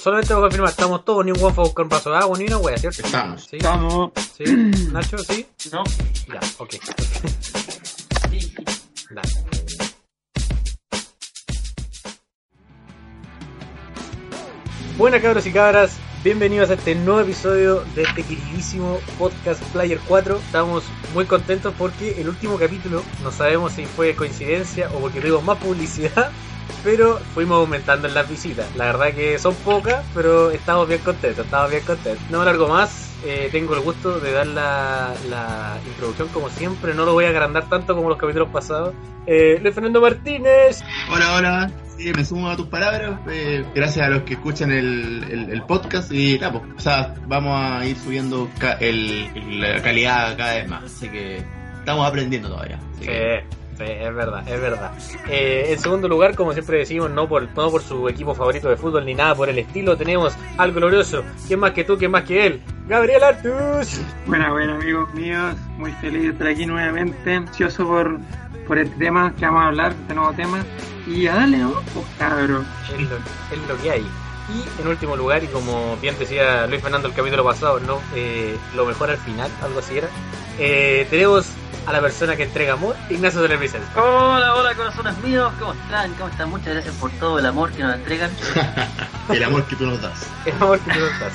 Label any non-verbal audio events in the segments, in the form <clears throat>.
Solamente voy a confirmar, estamos todos, ni un a buscar un vaso de agua, ni una wea, ¿cierto? Estamos. ¿Sí? Estamos. ¿Sí? <clears throat> ¿Nacho? ¿Sí? No. Ya, ok. Sí. <laughs> Dale. Buenas cabros y cabras, bienvenidos a este nuevo episodio de este queridísimo podcast Player 4. Estamos muy contentos porque el último capítulo, no sabemos si fue coincidencia o porque tuvimos más publicidad, pero fuimos aumentando en las visitas. La verdad que son pocas, pero estamos bien contentos, estamos bien contentos. No largo más, eh, tengo el gusto de dar la, la introducción como siempre, no lo voy a agrandar tanto como los capítulos pasados. Eh, Luis Fernando Martínez. Hola, hola. Sí, me sumo a tus palabras. eh, gracias a los que escuchan el, el- el podcast. Y nada, pues, o sea, vamos a ir subiendo ca- el- la calidad cada vez más. Así que estamos aprendiendo todavía. Así que- es verdad, es verdad. Eh, en segundo lugar, como siempre decimos, no por, no por su equipo favorito de fútbol ni nada por el estilo, tenemos al glorioso. ¿Quién más que tú? ¿Quién más que él? Gabriel Artus. Buena, buena, amigos míos. Muy feliz de estar aquí nuevamente. Ansioso por, por este tema que vamos a hablar, este nuevo tema. Y a darle, ¿no? Pues cabrón. Es lo, es lo que hay. Y en último lugar, y como bien decía Luis Fernando el capítulo pasado, no eh, lo mejor al final, algo así era, eh, tenemos a la persona que entrega amor, Ignacio de. Hola, hola, corazones míos. ¿Cómo están? ¿Cómo están? Muchas gracias por todo el amor que nos entregan. <laughs> el amor que tú nos das. El amor que tú nos das.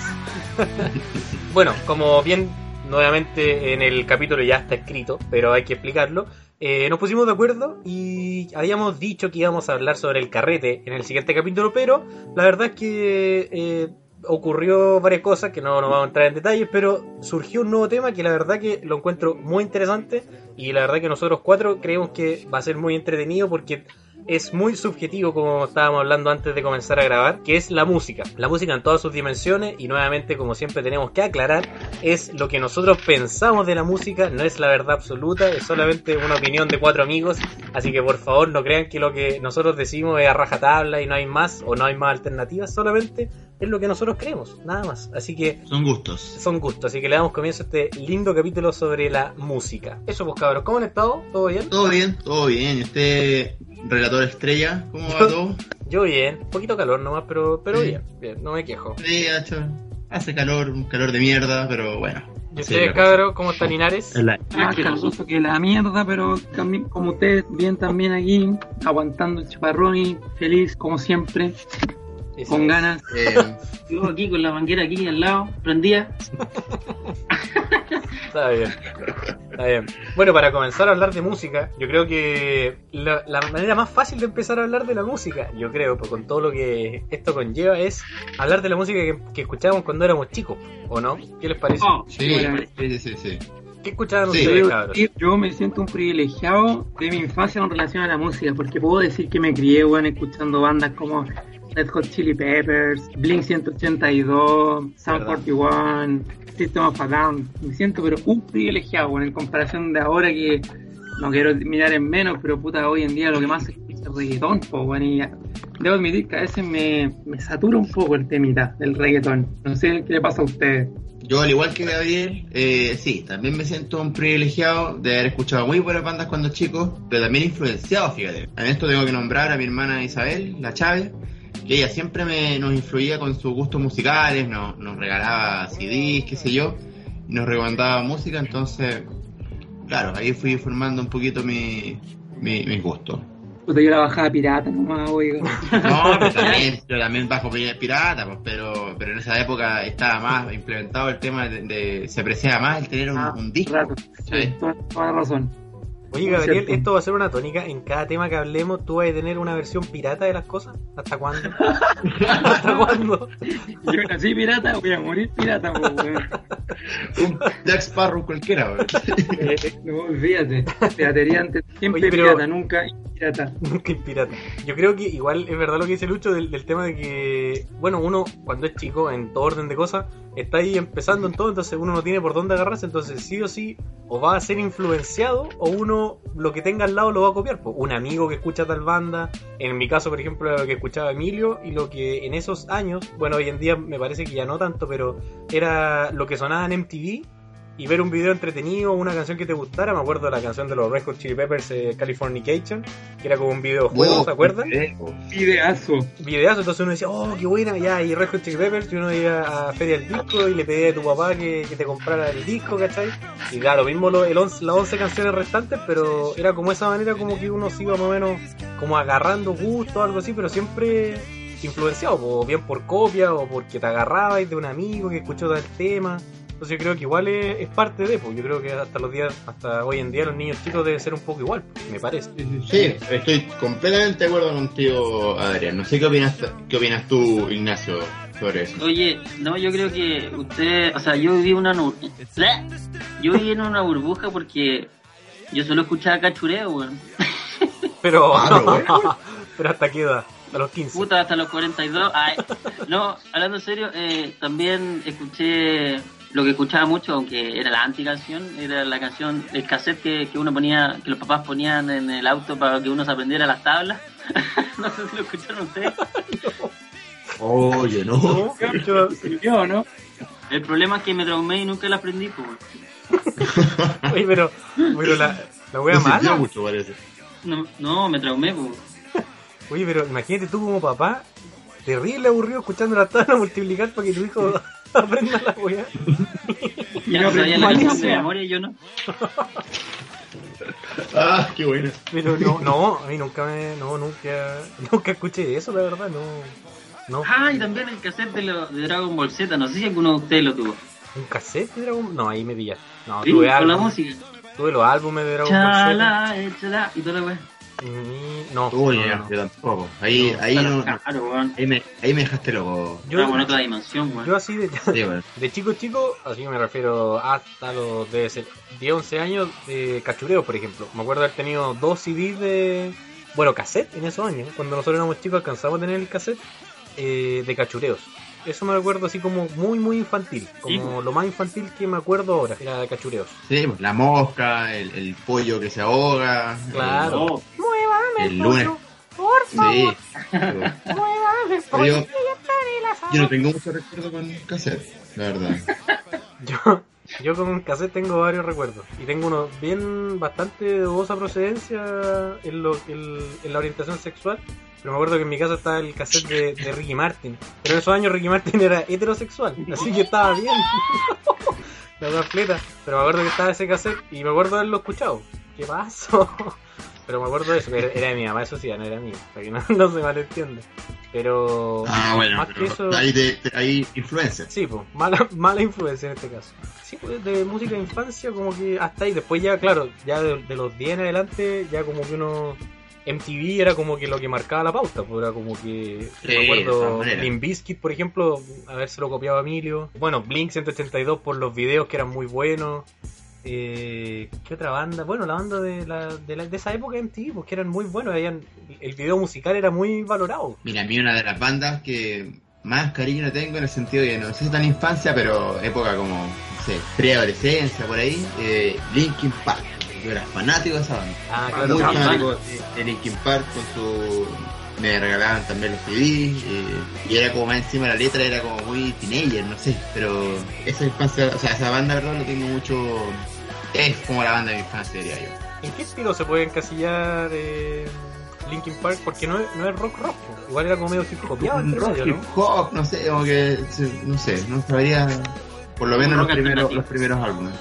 <laughs> bueno, como bien nuevamente en el capítulo ya está escrito, pero hay que explicarlo. eh, nos pusimos de acuerdo y habíamos dicho que íbamos a hablar sobre el carrete en el siguiente capítulo, pero la verdad es que eh, ocurrió varias cosas que no nos vamos a entrar en detalles, pero surgió un nuevo tema que la verdad que lo encuentro muy interesante y la verdad que nosotros cuatro creemos que va a ser muy entretenido porque es muy subjetivo como estábamos hablando antes de comenzar a grabar, que es la música. La música en todas sus dimensiones y nuevamente como siempre tenemos que aclarar, es lo que nosotros pensamos de la música, no es la verdad absoluta, es solamente una opinión de cuatro amigos, así que por favor no crean que lo que nosotros decimos es a rajatabla y no hay más o no hay más alternativas, solamente es lo que nosotros creemos, nada más. Así que Son gustos. son gustos, así que le damos comienzo a este lindo capítulo sobre la música. Eso pues cabros, ¿cómo han estado? ¿Todo bien? Todo bien, todo bien. ¿Y usted, relator estrella, cómo va todo? Yo bien, un poquito calor nomás, pero, pero Sí. bien, bien, no me quejo. Sí. Hace calor, un calor de mierda, pero bueno. ¿Y ustedes, cabros, cómo están Linares? Más Asqueroso. caluroso que la mierda, pero también, como ustedes, bien también aquí, aguantando el chaparrón y feliz, como siempre, Eso con es. ganas. <laughs> Eh, Yo aquí con la manguera aquí al lado, prendía. Está bien, está bien. Bueno, para comenzar a hablar de música, yo creo que la, la manera más fácil de empezar a hablar de la música, yo creo, pues con todo lo que esto conlleva, es hablar de la música que, que escuchábamos cuando éramos chicos, ¿o no? ¿Qué les parece? Oh, sí, sí, sí, sí. ¿Qué escuchaban Sí. ustedes, cabros? yo me siento un privilegiado de mi infancia en relación a la música, porque puedo decir que me crié, bueno, escuchando bandas como Red Hot Chili Peppers, Blink 182, Sound Verdad. 41, System of a Down. Me siento, pero un privilegiado, bueno, en comparación de ahora que no quiero mirar en menos, pero puta, hoy en día lo que más es reggaetón, po, bueno, y debo admitir que a veces me, me satura un poco el temita del reggaetón. No sé qué le pasa a ustedes. Yo, al igual que Gabriel, eh, sí, también me siento un privilegiado de haber escuchado muy buenas bandas cuando chico, pero también influenciado, fíjate. En esto tengo que nombrar a mi hermana Isabel, la Chávez, que ella siempre me, nos influía con sus gustos musicales, nos, nos regalaba CDs, qué sé yo, nos recomendaba música, entonces, claro, ahí fui formando un poquito mi, mi, mis gustos. Puta, yo la bajaba pirata nomás, oiga. No, pero también, yo también bajo pi- pirata, pues, pero, pero en esa época estaba más implementado el tema de, de- se apreciaba más el tener un, Ah, un disco. ¿cachai? Sí, toda, toda la razón. Oye, Gabriel, esto va a ser una tónica. En cada tema que hablemos, ¿tú vas a tener una versión pirata de las cosas? ¿Hasta cuándo? <laughs> ¿Hasta cuándo? Yo nací pirata, voy a morir pirata, po, weón. Un Jack Sparrow cualquiera, weón. Eh, No, fíjate. Piratería antes, siempre Oye, pero- pirata, nunca pirata. <laughs> Pirata. Yo creo que igual es verdad lo que dice Lucho del, del tema de que, bueno, uno cuando es chico, en todo orden de cosas, está ahí empezando en todo, entonces uno no tiene por dónde agarrarse, entonces sí o sí, o va a ser influenciado, o uno lo que tenga al lado lo va a copiar. Pues, un amigo que escucha tal banda, en mi caso, por ejemplo, lo que escuchaba Emilio, y lo que en esos años, bueno, hoy en día me parece que ya no tanto, pero era lo que sonaba en MTV. Y ver un video entretenido, una canción que te gustara. Me acuerdo de la canción de los Red Hot Chili Peppers, eh, Californication, que era como un videojuego, ¿te acuerdas? Ideazo. Videazo, entonces uno decía, oh, qué buena, ya, y Red Hot Chili Peppers, y uno iba a Feria del Disco y le pedía a tu papá que, que te comprara el disco, ¿cachai? Y claro, lo mismo lo, el once- las 11 canciones restantes, pero era como esa manera como que uno se iba más o menos como agarrando gusto o algo así, pero siempre influenciado, o bien por copia o porque te agarrabas de un amigo que escuchó tal tema. Entonces yo creo que igual es, es parte de, pues yo creo que hasta los días, hasta hoy en día los niños chicos deben ser un poco igual, me parece. Sí, estoy completamente de acuerdo contigo, Adrián. No sé qué opinas, qué opinas tú, Ignacio, sobre eso. Oye, no, yo creo que usted, o sea, yo viví una nu- ¡Bleh! yo viví en una burbuja porque yo solo escuchaba cachureo, weón. <laughs> Pero, Ah, <laughs> pero hasta qué edad, a los 15. Puta, hasta los 42. Ay, no, hablando en serio, eh, también escuché lo que escuchaba mucho, aunque era la anti-canción, era la canción, el cassette que, que uno ponía, que los papás ponían en el auto para que uno se aprendiera las tablas. <laughs> no sé si lo escucharon ustedes. <laughs> Oye, no. No, yo- ¿no? El problema es que me traumé y nunca la aprendí, pues. <laughs> Oye, pero, pero la, la wea No mala. mucho, parece. No, no, me traumé, pues. Oye, pero imagínate tú como papá, terrible aburrido escuchando la tabla multiplicar para que tu hijo <laughs> aprenda la wea. <laughs> Ya no no sabía la canción de memoria y yo no. Ah, qué bueno. Pero no, no, a mí nunca me, no, nunca, nunca escuché eso, la verdad, no, no. Ah, y también el cassette de, lo- de Dragon Ball Z, no sé si alguno de ustedes lo tuvo. ¿Un cassette de Dragon No, ahí me pillaste. No, Sí, tuve, con la álbum, música. tuve los álbumes de Dragon Ball Z. Chala, échala, y toda la wea. Ni- No, Uy, no, yo tampoco. Ahí, No, ahí, no, Claro, weón. ahí, me, ahí me dejaste loco. Yo, en otra dimensión, weón. yo así de, Sí, bueno. <laughs> de chico chico, así me refiero hasta los debe ser 10, 11 años de cachureo, por ejemplo. Me acuerdo haber tenido dos CDs de, bueno, cassette en esos años. Cuando nosotros éramos chicos alcanzamos a tener el cassette eh, de cachureos. Eso me recuerdo así como muy, muy infantil. Como lo más infantil que me acuerdo ahora, era de cachureos. Sí, pues, la mosca, el, el pollo que se ahoga. Claro. Muévame El lunes. por Sí. Pero Muévame Pero yo, yo no tengo mucho recuerdo con cassette, la verdad. <laughs> Yo, yo con cassette tengo varios recuerdos. Y tengo uno bien bastante de dudosa procedencia en, lo, en, en la orientación sexual. Pero me acuerdo que en mi casa estaba el cassette de, de Ricky Martin. Pero en esos años Ricky Martin era heterosexual. <laughs> Así que estaba bien. <laughs> La completa. Pero me acuerdo que estaba ese cassette y me acuerdo de haberlo escuchado. ¿Qué pasó? <laughs> Pero me acuerdo de eso. Era, era de mi mamá, eso sí, ya no era mío. Para que no, no se malentienda. Pero. Ah, bueno, más pero que eso. ahí, te, te- ahí influencia. Sí, pues, mala, mala influencia en este caso. Sí, pues, de música de infancia, como que hasta ahí. Después ya, claro, ya de, de los 10 en adelante, ya como que uno... MTV era como que lo que marcaba la pauta, pues era como que... Sí, me acuerdo. Limp Bizkit, por ejemplo, habérselo copiado a Emilio. Bueno, Blink 182 por los videos que eran muy buenos. Eh, ¿Qué otra banda? Bueno, la banda de, la, de, la- de esa época de MTV, porque eran muy buenos. habían- el video musical era muy valorado. Mira, a mí una de las bandas que más cariño le tengo en el sentido de, no sé si tan infancia, pero época como, no sé, preadolescencia, por ahí, eh, Linkin Park. Yo era fanático de esa banda. Ah, Ah, Muy no, fanático de, de Linkin Park con su... Me regalaban también los CDs eh, y era como más encima la letra, era como muy teenager, no sé, pero esa infancia, o sea, esa banda, verdad, lo tengo mucho... Es como la banda de mi infancia, diría yo. ¿En qué estilo se puede encasillar eh, Linkin Park? Porque no es, no es rock rock. po. Igual era como medio hip entre rock, hip ¿no? hop, no sé, como que, no sé, no sabría, por lo menos los primeros, los primeros álbumes.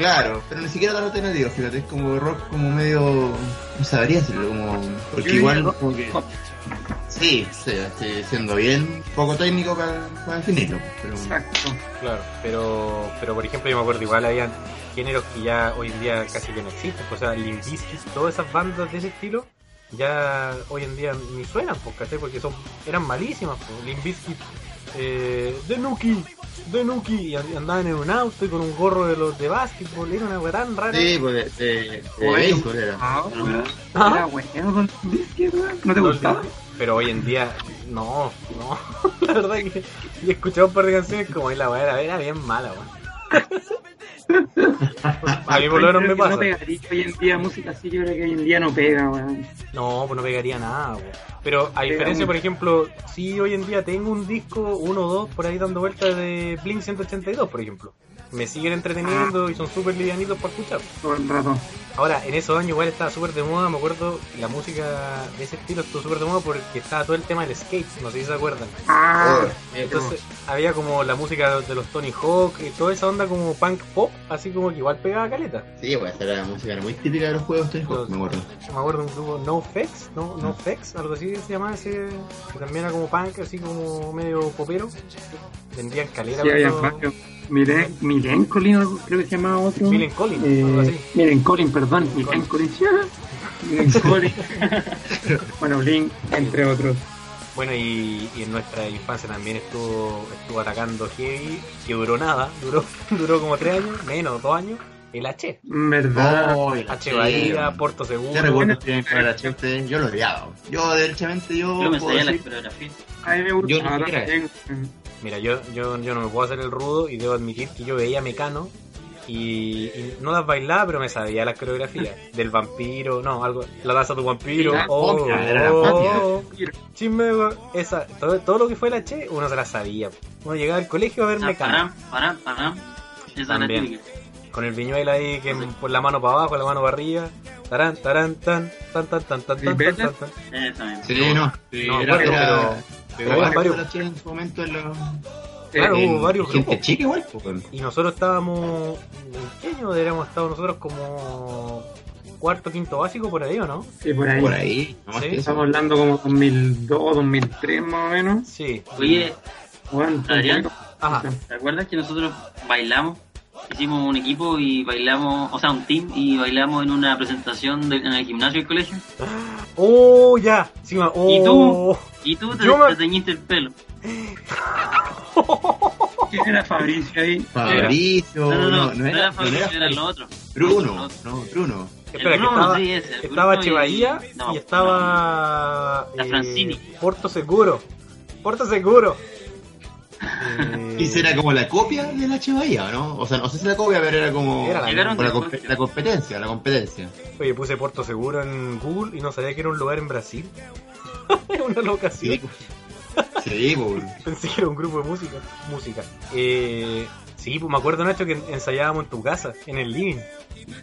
Claro, pero ni siquiera tan alternativo, fíjate, es como rock como medio, no sabría decirlo, como, porque igual rock como que, sí, sí, estoy siendo bien poco técnico para, para definirlo, pero Exacto. Claro, pero, pero por ejemplo yo me acuerdo, igual habían géneros que ya hoy en día casi que no existen. O sea, Limp todas esas bandas de ese estilo, ya hoy en día ni suenan, pues, ¿cachai? Porque son, eran malísimas. Pues. Limp eh, The Nuki, The Nuki, y and- andaban en un auto y con un gorro de los de básquetbol, era una weá tan rara. sí, pues de, de, de béisbol era. Ah. Ah. Era. ¿No te gustaba? Pero hoy en día, no, no. <laughs> La verdad que y he escuchado un par de canciones como "Ay, la weá era, era bien mala, weón. <laughs> <laughs> A mí por lo menos me pasa. No pegaría hoy en día música así, yo creo que hoy en día no pega, weón. No, pues no pegaría nada, weón. Pero a diferencia, por ejemplo, si hoy en día tengo un disco, uno o dos, por ahí dando vueltas de Blink 182, por ejemplo. Me siguen entreteniendo y son súper livianitos para escuchar. todo el rato. Ahora, en esos años igual estaba súper de moda, me acuerdo, la música de ese estilo estuvo súper de moda porque estaba todo el tema del skate, no sé si se acuerdan. Ah, Entonces había como la música de los Tony Hawk y toda esa onda como punk pop, así como que igual pegaba caleta. Sí, pues esa era la música era muy típica de los juegos Tony Hawk, me acuerdo. Me acuerdo de un grupo No Fex, no, no Fex, algo así se llamaba ese, que también era como punk, así como medio popero. Vendían caleta. sí, había cuando- varios. Miren, Miren Colin, creo que se llamaba otro. Milen Collins, Eh, algo así. Miren Colin, perdón. Miren Colin. <laughs> Miren Colin. <laughs> bueno, Blink, entre otros. Bueno, y, y en nuestra infancia también estuvo estuvo atacando Heavy, que duró nada, duró <laughs> duró como tres años, menos, dos años, el H. ¿Verdad? Oh, el H Bahía. Puerto Seguro. ¿Qué recuerdos tienen con el H? Yo lo odiaba. Yo, derechamente, yo. Yo me sabía la coreografía. A mí me Yo gusta. Mira, yo, yo, yo no me puedo hacer el rudo y debo admitir que yo veía Mecano y, y no las bailaba, pero me sabía las coreografías <laughs> del vampiro, no, algo, la danza de tu vampiro, La oh, la oh, oh, esa, todo, todo lo que fue la Che, uno se la sabía. Uno llegaba al colegio a ver Ah, Mecano. Pará, pará, pará. Esa es la También. Con el viñuelo ahí que por la mano para abajo, la mano para arriba. Tarán, tarán, tan, tan, tan, tan, tan, tan, tan, tan, misma. Sí, no. Pero- varios- H en su momento en los. Claro, en- hubo varios gente grupos. chica igual, pues. Y nosotros estábamos. ¿En qué año deberíamos estar nosotros como cuarto, quinto básico por ahí o no? Sí, por ahí. Por ahí, Sí. Estamos hablando como 2002, 2003 más o menos. Sí. Oye, Bueno, Adrián. ¿te acuerdas que nosotros bailamos? Hicimos un equipo y bailamos, o sea, un team y bailamos en una presentación de- en el gimnasio del colegio. <gasps> Oh, ya. Sí, oh. ¿Y tú? Y tú te, Yo me- te teñiste el pelo. ¿Quién era Fabricio ahí? Fabricio, No, no, no, no, no era era, no Fabricio, era era el otro. Bruno, no, Bruno. Espera, El que Bruno, estaba, sí, ese, el estaba Bruno y- Bahía no, y estaba. La Francini. Puerto Seguro. Puerto Seguro. Eh, Y será como la copia de la H Bahía, ¿no? O sea, no sé si la copia, pero era como Era la la, competencia, la competencia. Oye, puse Puerto Seguro en Google y no sabía que era un lugar en Brasil. <laughs> Es una locación. Sí, sí, pues. Pensé que era un grupo de música. Música. Eh, sí, pues me acuerdo, Nacho, que ensayábamos en tu casa, en el living. <laughs>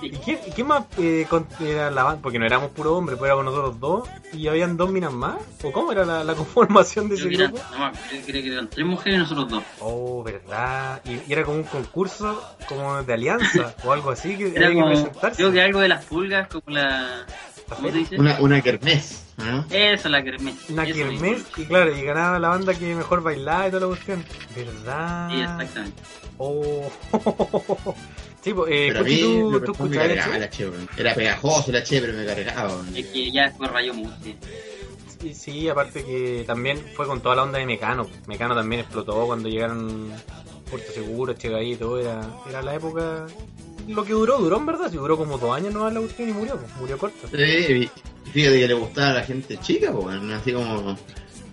¿Y qué, y qué más eh, con- era la banda? Porque no éramos puro hombres, pues éramos nosotros dos y habían dos minas más. ¿O cómo era la, la <laughs> conformación de Creo ese que, eran, grupo? no, creo que eran tres mujeres y nosotros dos. Oh, verdad. Y, y era como un concurso como de alianza <laughs> o algo así que Era había que presentarse. creo que algo de las pulgas, como la... ¿Cómo se dice? Una, una kermés, ¿no? Eso, la kermés. Una Eso kermés y claro, y ganaba la banda que mejor bailaba y toda la cuestión. ¿Verdad? Sí, exactamente. Oh. <laughs> sí, pues, eh, Pero a Puchi, mí ¿tú, lo tú me cargaba la. Era pegajoso la H, pero me cargaba. Es que ya después rayó mucho. sí. Sí, sí, aparte que también fue con toda la onda de Mecano. Mecano también explotó cuando llegaron Puerto Seguro, Chegaí, todo. Era, era la época. Lo que duró, duró en verdad. Si duró como dos años no la cuestión y murió, pues, murió corto. Sí, y fíjate que le gustaba a la gente chica, pues, así como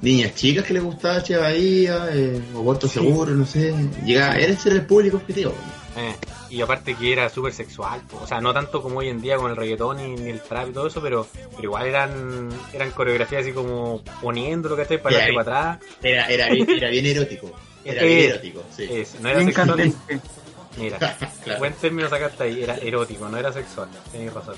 niñas chicas que le gustaba H Bahía, eh, o Puerto Sí. Seguro, no sé. Llegaba, era ese era el público objetivo. Eh, y aparte que era súper sexual, po. o sea, no tanto como hoy en día con el reggaetón ni, ni el trap y todo eso, pero, pero igual eran eran coreografías así como poniéndolo, ¿cachai? Para adelante y Ya, para atrás. Era, era, bien- era bien erótico. Era <laughs> Eh, bien erótico, sí. Es, no era sexual. Mira, <laughs> Claro. buen término sacaste ahí, era erótico, no era sexual. Tenéis razón.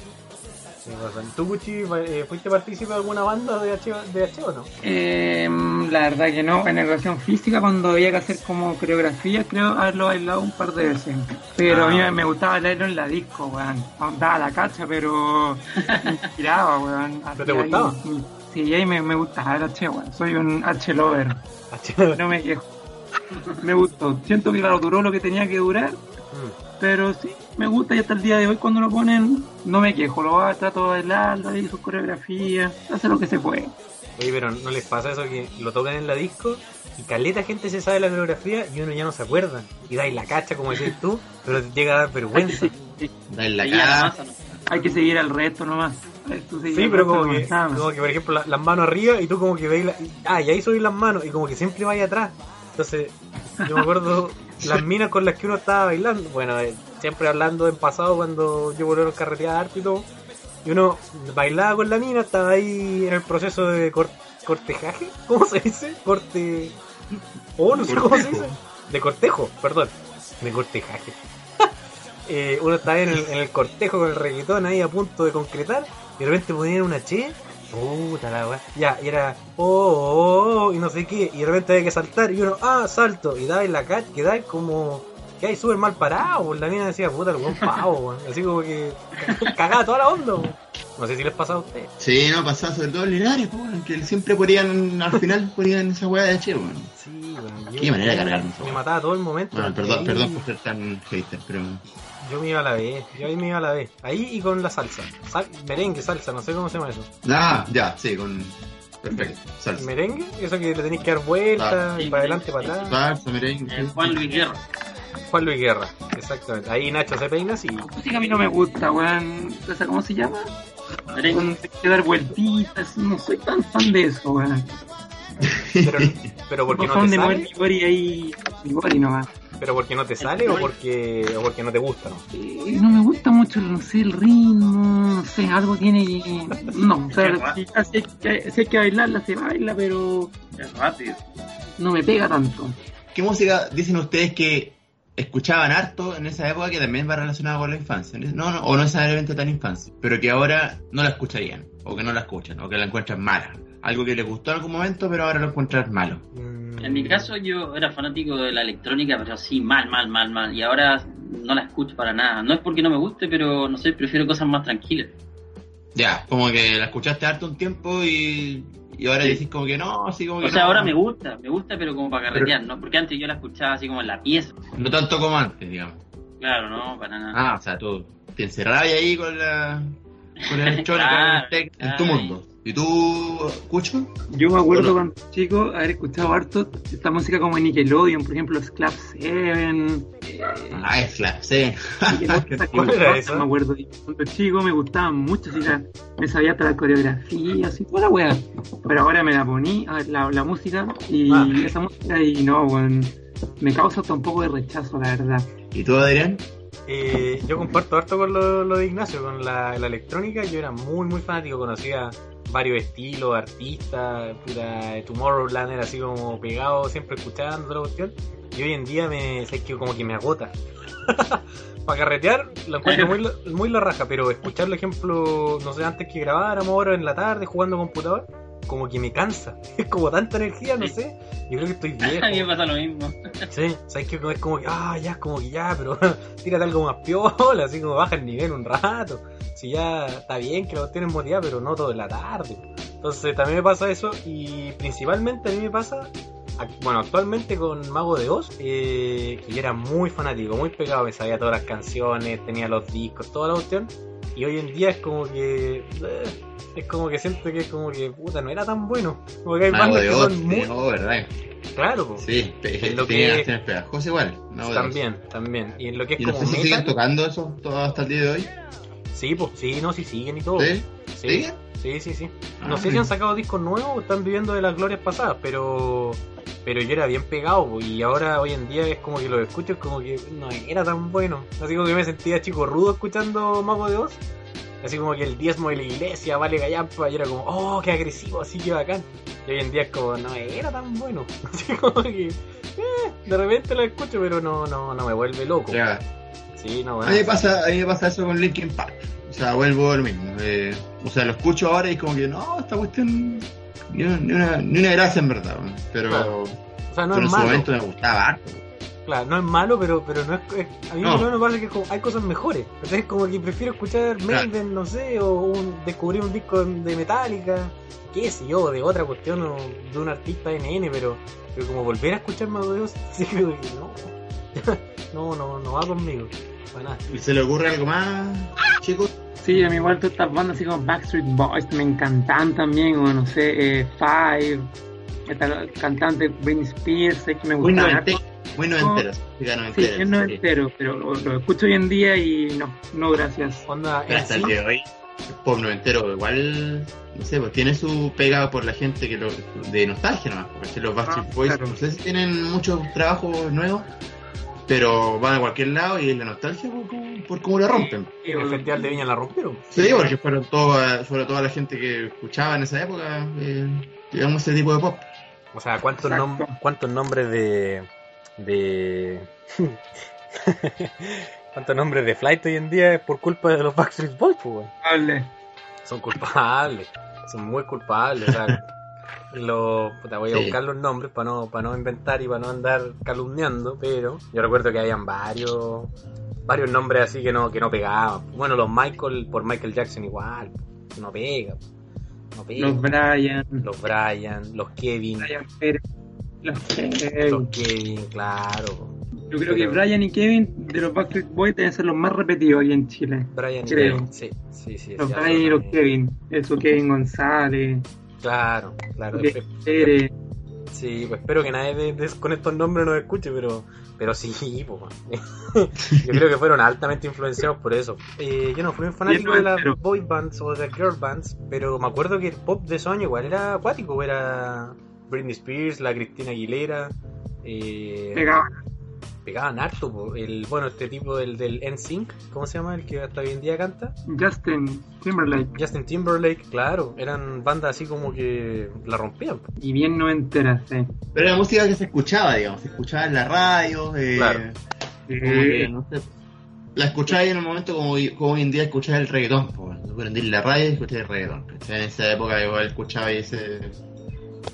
Tenéis razón. ¿Tú, Gucci, eh, fuiste partícipe de alguna banda de H, de H o no? Eh, la verdad que no, en educación física cuando había que hacer como coreografía creo haberlo bailado un par de veces. Pero a mí Ah. me gustaba bailarlo en la disco, weón. Daba la cacha, pero <laughs> me inspiraba, weón. ¿Pero te Hacía ahí- gustaba? Sí, ahí me, me gustaba el H, weón. Soy un H lover, H. no me quejo. Me gustó. Siento que claro, duró lo que tenía que durar, Mm. pero sí, me gusta y hasta el día de hoy cuando lo ponen, no me quejo. Lo hago, trato de bailarlo ahí, sus coreografías, hace lo que se puede. Oye, pero ¿no les pasa eso que lo tocan en la disco y caleta gente se sabe la coreografía y uno ya no se acuerda? Y dais la cacha, como decís tú, pero te llega a dar vergüenza. <laughs> Dale la ¿no? Hay que seguir al resto nomás. Tú Sí, pero como que, como que, por ejemplo, la- las manos arriba y tú como que veis la... Ah, y ahí subís las manos y como que siempre vais atrás. Entonces, yo me acuerdo las minas con las que uno estaba bailando. Bueno, eh, siempre hablando en pasado cuando yo volví a carretear harto y todo. Y uno bailaba con la mina, estaba ahí en el proceso de cor- cortejaje. ¿Cómo se dice? Corte... Oh, no sé cómo se dice. De cortejo, perdón. de cortejaje. <laughs> Eh, uno está en el, en el cortejo con el reggaetón ahí a punto de concretar y de repente ponían una che. Puta la weá. Ya, y era oh, oh, oh, y no sé qué. Y de repente había que saltar y uno, ah, salto. Y daba en la cat, que da como. Que hay súper mal parado. pues, La mina decía, puta, el buen pavo, <laughs> weón. Así como que <laughs> cagaba toda la onda, weón. No sé si les pasa a ustedes. Sí, no, pasaba sobre todo en Linares, po, weón, que siempre ponían, al final ponían esa weá de che, weón. Sí, weón. Qué manera de cargarnos, Me mataba todo el momento. Bueno, perdón, perdón por ser tan hater, pero. Yo me iba a la vez, yo ahí me iba a la vez. Ahí y con la salsa. Sal- merengue, salsa, no sé cómo se llama eso. Ah, ya, sí, con. Perfecto, salsa. Merengue, eso que le tenéis que dar vuelta Ah, y sí, para adelante, para atrás. Salsa, merengue. Eh, Juan Luis Guerra. Juan Luis Guerra, exactamente. Ahí Nacho se peina así. La música a mí no me gusta, weón. ¿Esa cómo se llama? Merengue. Que dar vueltitas. No soy tan fan de eso, weón. Pero, pero porque no fan te sale, ahí. Nomás. Pero porque no te sale o porque, o porque no te gusta, ¿no? Eh, no me gusta mucho, no sé, el ritmo, no sé, algo tiene que... No, o sea, si, hay, que, si hay que bailarla, se baila, pero no me pega tanto. ¿Qué música dicen ustedes que escuchaban harto en esa época que también va relacionada con la infancia? No, no, o no necesariamente tan infancia, pero que ahora no la escucharían, o que no la escuchan, o que la encuentran mala. Algo que les gustó en algún momento, pero ahora lo encuentran malo. Mm, En mi caso yo era fanático de la electrónica, pero sí, mal, mal, mal, mal. Y ahora no la escucho para nada. No es porque no me guste, pero no sé, prefiero cosas más tranquilas. Ya, como que la escuchaste harto un tiempo y, y ahora Sí. decís como que no, así como que O sea, no. ahora me gusta, me gusta, pero como para carretear, ¿no? Porque antes yo la escuchaba así como en la pieza. No tanto como antes, digamos. Claro, no, para nada. Ah, o sea, tú te encerrabas ahí con la, con la <laughs> electrónica Claro, con el tech en tu claro. mundo. ¿Y tú, Cucho? Yo me acuerdo Bueno. cuando chico haber escuchado harto esta música como en Nickelodeon, por ejemplo, Club 7. Eh, Ah, es la, sí. Nickelodeon, ¿Cuál era esa? Me acuerdo. Cuando chico me gustaban mucho, así la- me sabía hasta la coreografía, así toda la wea. Pero ahora me la poní, a ver, la, la música, y Ah. esa música, y no, weón, me causa hasta un poco de rechazo, la verdad. ¿Y tú, Adrián? Eh, yo comparto harto con lo, lo de Ignacio, con la, la electrónica. Yo era muy, muy fanático, conocía varios estilos, artistas, puta, Tomorrowland era así como pegado, siempre escuchando toda la cuestión. Y hoy en día me sé que como que me agota. <laughs> Para carretear lo encuentro muy, muy la raja, pero escuchar, por ejemplo, no sé, antes que grabáramos ahora en la tarde jugando computador, como que me cansa. <laughs> Es como tanta energía, no sé. Yo creo que estoy viejo. <laughs> A mí me pasa lo mismo. Sí, sabes que es como que, ah, ya, como que ya, pero tírate algo más piola, así como baja el nivel un rato. Si ya está bien que lo tienes motivado, pero no toda la tarde. Entonces también me pasa eso y principalmente a mí me pasa, bueno, actualmente con Mago de Oz, eh, que yo era muy fanático, muy pegado, me sabía todas las canciones, tenía los discos, toda la cuestión. Y hoy en día es como que... eh, es como que siento que es como que, puta, no era tan bueno. Como que hay Mago bandas de que Oz, son muy... ¿verdad? Claro, po. Sí, En lo que- pegajosas igual. Mago de Oz. También, también. Y en lo que es ¿Y no como sé si siguen tocando eso todo hasta el día de hoy? Sí, pues, sí, no, sí siguen y todo. ¿Sí? Sí, ¿Siguen? sí, sí, sí. Ah, No sé si han sacado discos nuevos o están viviendo de las glorias pasadas, pero pero yo era bien pegado po, y ahora hoy en día es como que lo escucho es como que no era tan bueno. Así como que me sentía chico rudo escuchando Mago de Oz. Así como que el diezmo de la iglesia vale gallampa y era como, oh, qué agresivo, así que bacán. Y hoy en día es como, no era tan bueno. <laughs> Así como que, eh, de repente lo escucho, pero no, no, no me vuelve loco. Ya. Sí, no, A mí, me pasa, a mí me pasa eso con Linkin Park. O sea, vuelvo a lo mismo. eh, o sea, lo escucho ahora y es como que no, esta cuestión ni una, ni una, ni una gracia en verdad. Pero, Claro. O sea, no pero en su momento me gustaba harto. Claro, no es malo, pero, pero no es, es- a mí No. me parece que como- hay cosas mejores. Entonces como que prefiero escuchar Claro. Maiden, no sé, o un- descubrir un disco de Metallica, qué sé yo, de otra cuestión o de un artista NN, pero, pero como volver a escuchar Mago de Oz, sí que no, <laughs> no, no, no va conmigo, para nada. ¿Y se le ocurre algo más, chicos? Sí, a mí igual todas estas bandas así como Backstreet Boys me encantan también, o no sé, eh, Five, esta cantante Britney Spears, es que me Muy gusta. noventero. Muy noventero. música Sí, noventera, es noventero, pero lo, lo escucho hoy en día y no, no gracias. Onda, Pero hasta el día de hoy, el pop noventero igual, no sé, pues tiene su pegado por la gente que lo, de nostalgia nomás, porque los Backstreet Ah, Boys, claro. no sé si tienen muchos trabajos nuevos, pero van a cualquier lado y es la nostalgia por, cómo- por cómo lo rompen. en el Festival de Viña la rompieron. Sí, porque fueron toda, fueron toda la gente que escuchaba en esa época, eh, digamos, ese tipo de pop. O sea, ¿cuántos, nom- cuántos nombres de... de... <laughs> ¿Cuántos nombres de flight hoy en día es por culpa de los Backstreet Boys, pues. Son culpables, son muy culpables. O sea, <laughs> lo, puta, voy a Sí. buscar los nombres para no, para no inventar y para no andar calumniando, pero yo recuerdo que habían varios varios nombres así que no, que no pegaban. Bueno, los Michael por Michael Jackson igual, no pega, no pega. Los Brian. Los Brian, los Kevin, Brian Pérez. Los Kevin. los Kevin, claro. Yo creo que Brian y Kevin de los Backstreet Boys deben ser los más repetidos aquí en Chile. Brian y Creo. Kevin, sí, sí, sí. Los Brian y los. Kevin. Eso, Kevin González. Claro, claro. Sí, pues espero que nadie de- de- con estos nombres nos escuche, pero pero sí, pues, <laughs> yo creo que fueron altamente influenciados por eso. Eh, yo no fui un fanático de las boy bands o de las girl bands, pero me acuerdo que el pop de esos años igual era acuático, era Britney Spears, la Cristina Aguilera, eh. Pegaban harto, po. el bueno este tipo del del NSYNC, ¿cómo se llama? El que hasta hoy en día canta. Justin Timberlake. Justin Timberlake, claro, eran bandas así como que la rompían. po. Y bien no enteras, sí. Pero era música que se escuchaba, digamos, se escuchaba en la radio, eh, Claro. no sé, la escuchaba en un momento como, como hoy en día escuchaba el reggaetón, pues, prendí la radio y escuché el reggaetón. En esa época igual escuchaba ese,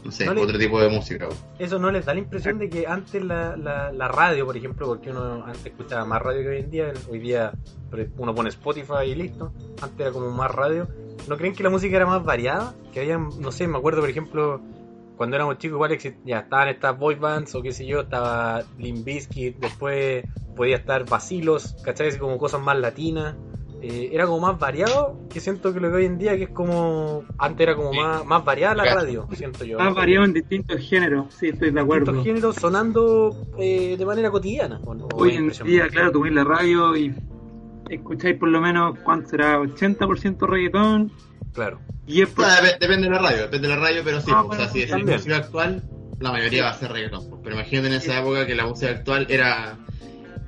no sé, No le- otro tipo de música. Eso no les da la impresión de que antes la, la, la radio, por ejemplo, porque uno antes escuchaba más radio que hoy en día, hoy día uno pone Spotify y listo, antes era como más radio, ¿no creen que la música era más variada? Que habían, no sé, me acuerdo, por ejemplo, cuando éramos chicos igual ya estaban estas boy bands o qué sé yo, estaba Limp Bizkit, después podía estar Vacilos, ¿cachai? Como cosas más latinas. Eh, era como más variado que siento que lo que hoy en día que es como antes era como Sí. más, más variada la radio siento yo Más variado en distintos géneros. Sí, estoy de acuerdo. distintos géneros sonando eh, de manera cotidiana. ¿o no? ¿O Hoy en día, claro, tú ves la radio y escucháis por lo menos, ¿cuánto será? 80% reggaetón, Claro. 10% Bueno, dep- depende de la radio, depende de la radio, pero sí, Ah, po, o sea, si es también. música actual, la mayoría va a ser reggaetón. po. Pero imagínate en esa época que la música actual era,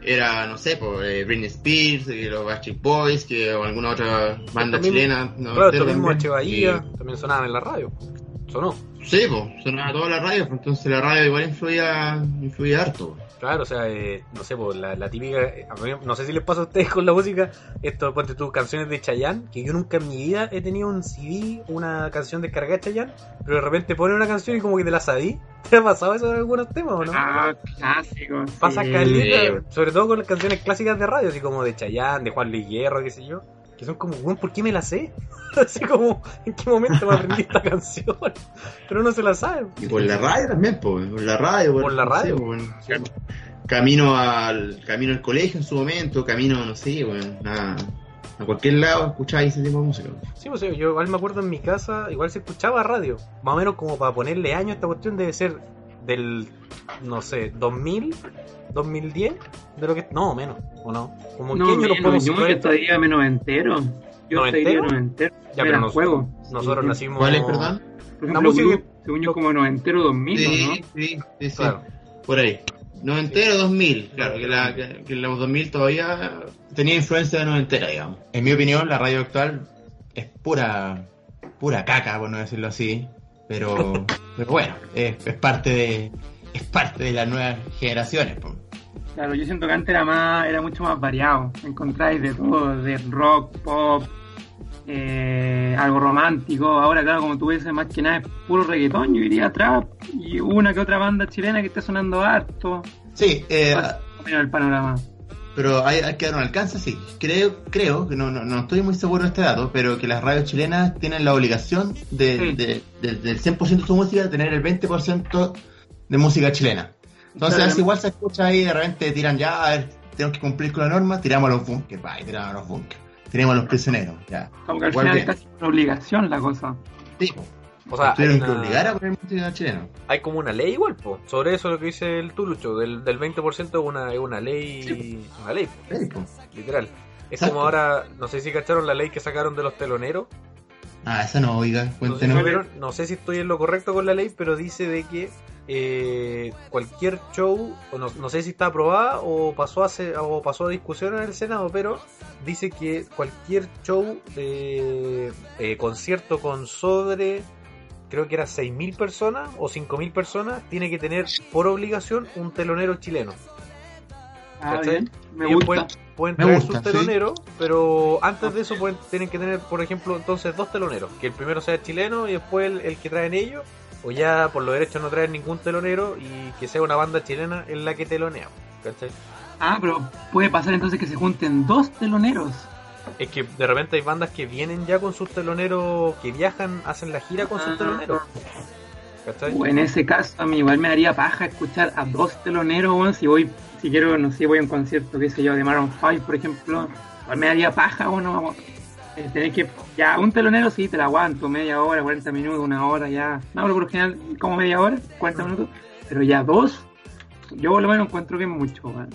era no sé, pues Britney Spears, que los Backstreet Boys, que o alguna otra banda También- chilena. no, claro, esto mismo también. H. Bahía Y- también sonaban en la radio. Sonó. Sí, pues, sonaba toda la radio, entonces la radio igual influía, influía harto. Claro, o sea, eh, no sé, pues, la, la típica. eh, a mí- no sé si les pasa a ustedes con la música. Esto, ponte tus canciones de Chayanne. Que yo nunca en mi vida he tenido un CD, una canción descargada de Chayanne. Pero de repente pone una canción y como que te la sabí. <laughs> ¿Te ha pasado eso en algunos temas o no? Ah, clásicos. Pasa sí. caleta, sobre todo con las canciones clásicas de radio, así como de Chayanne, de Juan Luis Guerra, qué sé yo, que son como, weón, ¿por qué me la sé? <laughs> así como, ¿en qué momento me aprendí esta canción? <laughs> Pero no se la sabe. Y por la radio también, pues, por la radio. Por la no sé, radio. bueno, camino al camino al colegio en su momento, camino, no sé, bueno, a, a cualquier lado escucháis ese tipo de música. Sí, pues yo igual me acuerdo en mi casa, igual se escuchaba radio, más o menos como para ponerle año a esta cuestión debe ser del, no sé, 2000, 2010, de lo que, no, menos, o no, como No, qué año nos menos, podemos yo situar que estaría menos entero. Yo ¿Noventero? estaría noventero. Ya, pero Era nos- juego. Nosotros Sí. nacimos... ¿Cuál es, perdón? Por ejemplo, música- Blue, según yo, como noventero 2000, Sí, ¿no? sí, sí, sí, Claro. por ahí. Noventero, 2000, claro, que, la, que, que los 2000 todavía tenía influencia de noventera, digamos. En mi opinión, la radio actual es pura pura caca, por no decirlo así, pero, pero bueno, es, es parte de es parte de las nuevas generaciones. po. Claro, yo siento que antes era más, era mucho más variado. Encontráis de todo, de rock, pop, eh, algo romántico. Ahora, claro, como tú ves, más que nada es puro reggaetón, yo diría trap, y una que otra banda chilena que está sonando harto. Sí, eh, el panorama. Pero hay, hay que dar un alcance, sí. Creo, creo, que no, no, no estoy muy seguro de este dato, pero que las radios chilenas tienen la obligación de, Sí. de- de- del 100% de su música tener el 20% de música chilena. Entonces, Claro. igual se escucha ahí, de repente tiran ya, a ver, tenemos que cumplir con la norma, tiramos a los bunkers, va, y tiramos a los bunkers. Tiramos a los prisioneros, ya. Como que al final es casi una obligación la cosa. Sí, O sea, hay, tuvieron que obligar a poner música chilena. hay como una ley igual, po. sobre eso lo que dice el Tulucho, del, del 20% es una, es una ley, una ley, po, Sí, po. literal. Es Exacto. como ahora, no sé si cacharon la ley que sacaron de los teloneros, Ah, esa no, oiga, No sé, si cuéntenos. no sé si estoy en lo correcto con la ley, pero dice de que eh, cualquier show, o no, no sé si está aprobada o pasó a o pasó a discusión en el Senado, pero dice que cualquier show de eh, concierto con sobre creo que era 6.000 personas o 5.000 personas tiene que tener por obligación un telonero chileno. Ah, ¿cachai? bien. Me gusta. pueden, pueden Me traer gusta, sus sí. teloneros, pero antes de eso pueden, tienen que tener, por ejemplo, entonces dos teloneros. Que el primero sea chileno y después el, el que traen ellos. O ya por los derechos no traen ningún telonero y que sea una banda chilena en la que telonea. ¿cachai? Ah, pero puede pasar entonces que se junten dos teloneros. Es que de repente hay bandas que vienen ya con sus teloneros, que viajan, hacen la gira con sus Ah. teloneros. O en ese caso, a mí igual me daría paja escuchar a dos teloneros, si voy, si quiero, no sé, voy a un concierto, qué sé yo, de Maroon 5, por ejemplo, igual me daría paja, bueno, eh, tener que, ya, un telonero sí te la aguanto, media hora, 40 minutos, una hora, ya, no, pero por lo general, como media hora, 40 minutos, pero ya dos, yo por lo menos encuentro que es mucho, weón.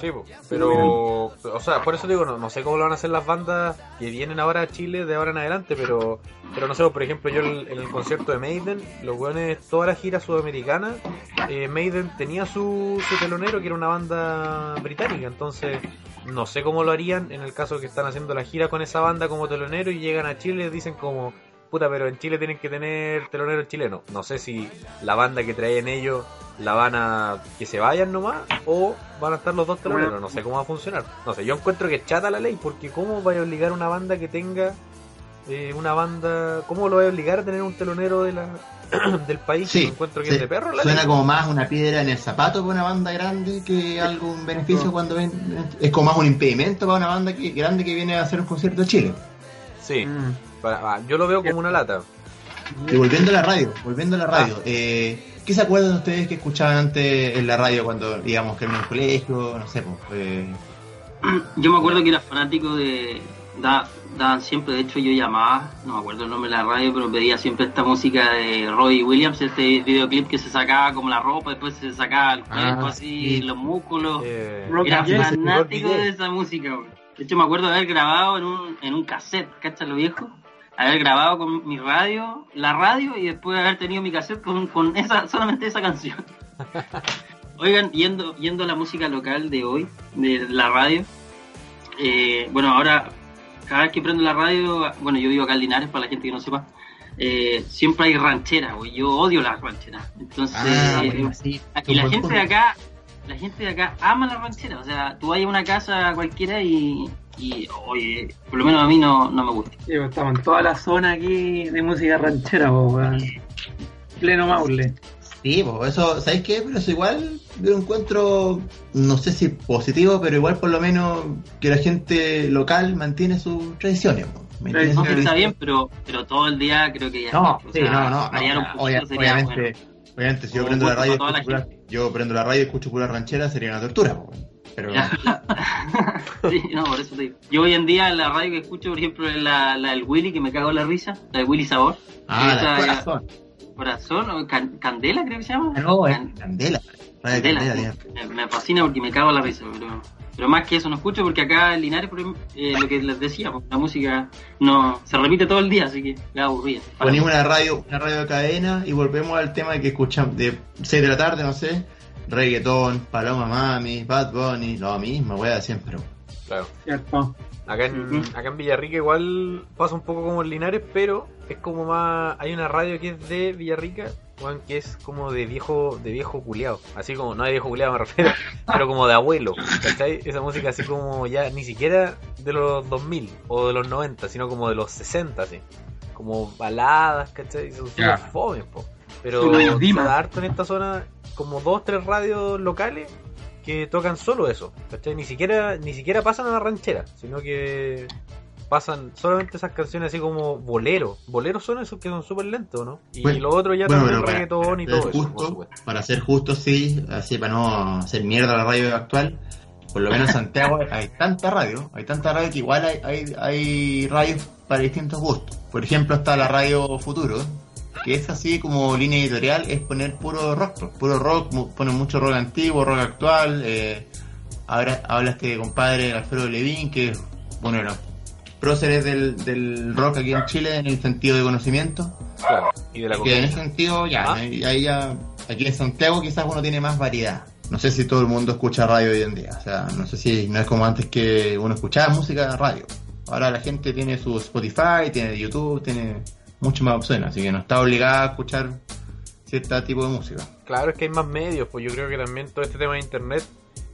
Sí, pero, o sea, por eso digo, no, no sé cómo lo van a hacer las bandas que vienen ahora a Chile de ahora en adelante, pero, pero no sé, por ejemplo, yo el- en el concierto de Maiden, los weones, toda la gira sudamericana, eh, Maiden tenía su, su telonero, que era una banda británica, entonces no sé cómo lo harían en el caso que están haciendo la gira con esa banda como telonero y llegan a Chile y dicen como, puta, pero en Chile tienen que tener telonero chileno. No sé si la banda que traen ellos la van a que se vayan nomás o van a estar los dos teloneros. No sé cómo va a funcionar. No sé, yo encuentro que es chata la ley porque cómo vaya a obligar a una banda que tenga eh, una banda, cómo lo va a obligar a tener un telonero de la <clears throat> del país. Sí, Yo encuentro que sí. es de perro la Suena ley. como más una piedra en el zapato para una banda grande que algún beneficio cuando ven. Es como más un impedimento para una banda que, grande que viene a hacer un concierto de Chile. Sí, Mm. Para- ah, yo lo veo como una lata. Y volviendo a la radio, volviendo a la radio, eh, ¿qué se acuerdan ustedes que escuchaban antes en la radio cuando íbamos que en el colegio? No sé, pues, eh, Yo me acuerdo que era fanático de. Da, daban siempre, de hecho, yo llamaba, no me acuerdo el nombre de la radio, pero pedía siempre esta música de Roy Williams, este videoclip que se sacaba como la ropa, después se sacaba el cuerpo Ah, así, sí. los músculos. Eh, Era fanático de esa música. De hecho, me acuerdo de haber grabado en un, en un cassette, ¿cachai lo viejo? Haber grabado con mi radio, la radio, y después haber tenido mi cassette con, con esa, solamente esa canción. <laughs> Oigan, yendo, yendo a la música local de hoy, de la radio, eh, bueno, ahora, cada vez que prendo la radio, bueno, yo vivo acá en Linares, para la gente que no sepa, eh, siempre hay rancheras, güey. Yo odio las rancheras. Entonces, ah, eh, bueno, sí, y la gente de acá la gente de acá ama la ranchera o sea tú vas a una casa cualquiera y, y oye por lo menos a mí no, no me gusta Sí, pues, estamos en toda la zona aquí de música ranchera, po, weón. Pleno Maule. Sí, pues eso, ¿sabéis qué? Pero eso igual yo lo encuentro, no sé si positivo, pero igual por lo menos que la gente local mantiene sus tradiciones. pues. Mantiene no sus está bien pero pero todo el día creo que ya No, o sí, sea, no, no, no, un poquito obvia- sería obviamente, bueno. obviamente si yo prendo la radio, la yo prendo la radio y escucho pura ranchera sería una tortura, pues. Pero <laughs> sí, no, por eso te digo. Yo hoy en día la radio que escucho, por ejemplo, es la, la del Willy, que me cago en la risa, la de Willy Sabor. ah, Esa- la corazón. Corazón, o Can- Candela creo que se llama. No, es Can- Candela. Candela, me, me fascina porque me cago en la risa, pero, pero más que eso no escucho porque acá en Linares, por ejemplo, eh, lo que les decía, pues, la música no se repite todo el día, así que me aburrida. Ponemos una radio, una radio de cadena y volvemos al tema que escuchamos de 6 de la tarde, no sé, reggaetón, Paloma Mami, Bad Bunny, lo mismo, wea, siempre. claro. ¿Cierto? Acá en, acá en Villarrica igual pasa un poco como en Linares, pero es como más... Hay una radio que es de Villarrica, weón, que es como de viejo de viejo culiado. Así como, no de viejo culiado me refiero, <laughs> pero como de abuelo, ¿cachai? Esa música así como ya ni siquiera de los 2000 o de los 90, sino como de los 60, así. Como baladas, ¿cachai? Son Ya. fomes, po. Pero Como se Dima. da harto en esta zona como dos, tres radios locales que tocan solo eso, ¿cachai? Ni siquiera, ni siquiera pasan a la ranchera, sino que pasan solamente esas canciones así como bolero. Boleros son esos que son súper lentos, ¿no? Y Bueno, lo otro ya bueno, también para- reggaetón y todo eso, por para ser justo, sí, así para no hacer mierda la radio actual, por lo menos en Santiago <laughs> hay tanta radio, hay tanta radio que igual hay, hay, hay radios para distintos gustos. Por ejemplo, está la radio Futuro, que es así como línea editorial, es poner puro rock, pues, puro rock, ponen mucho rock antiguo, rock actual. Eh, ahora habla este compadre Alfredo Levin, que es uno de los próceres del, del rock aquí en Chile en el sentido de conocimiento. Claro, y de la Que en ese sentido, ya, Ah. ahí ya, aquí en Santiago quizás uno tiene más variedad. No sé si todo el mundo escucha radio hoy en día. O sea, no sé si no es como antes que uno escuchaba música de radio. Ahora la gente tiene su Spotify, tiene YouTube, tiene muchas más opciones. Así que no está obligada a escuchar cierto tipo de música. Claro, es que hay más medios, pues yo creo que también todo este tema de internet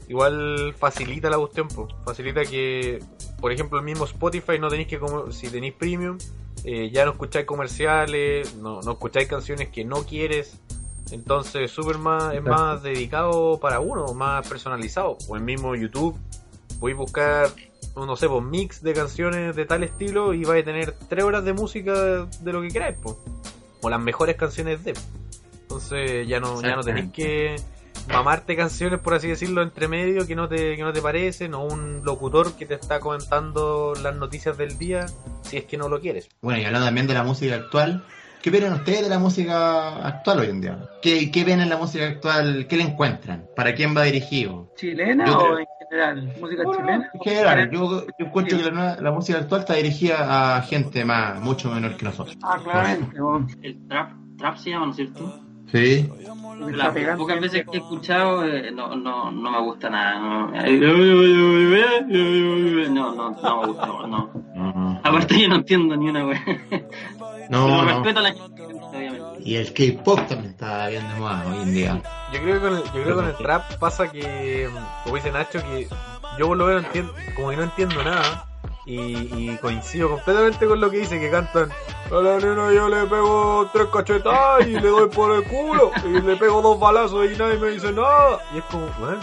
igual facilita la cuestión, po. facilita que, por ejemplo, el mismo Spotify no tenéis que, si tenéis premium, eh, ya no escucháis comerciales, no, no escucháis canciones que no quieres, entonces super más, es más dedicado para uno, más personalizado, o el mismo YouTube, voy a buscar, no sé, pues mix de canciones de tal estilo y vais a tener tres horas de música de lo que queráis, po. o las mejores canciones de. Entonces ya no, ya no tenéis que mamarte canciones, por así decirlo, entre medio que no te, que no te parecen, o un locutor que te está comentando las noticias del día, si es que no lo quieres. Bueno, y hablando también de la música actual, ¿qué opinan ustedes de la música actual hoy en día? ¿Qué, qué ven en la música actual? ¿Qué le encuentran? ¿Para quién va dirigido? ¿Chilena Yo o creo- en general? ¿Música Bueno, chilena? En general, yo, yo encuentro que la, la música actual está dirigida a gente más, mucho menor que nosotros. Ah, claramente. El trap, trap se llama, ¿no es cierto? Sí. Las pocas veces que he escuchado eh, no, no, no me gusta nada. No, no, no, no me gusta, no. No, Aparte yo no entiendo ni una wea. No, respeto a la gente, obviamente. Y el K-pop también está bien de moda hoy en día. Yo creo que con el, yo creo que con el trap pasa que, como dice Nacho, que yo por lo veo entiendo, como que no entiendo nada. Y, y coincido completamente con lo que dice, que cantan a la nena yo le pego tres cachetadas y le doy por el culo y le pego dos balazos y nadie me dice nada. Y es como, weón,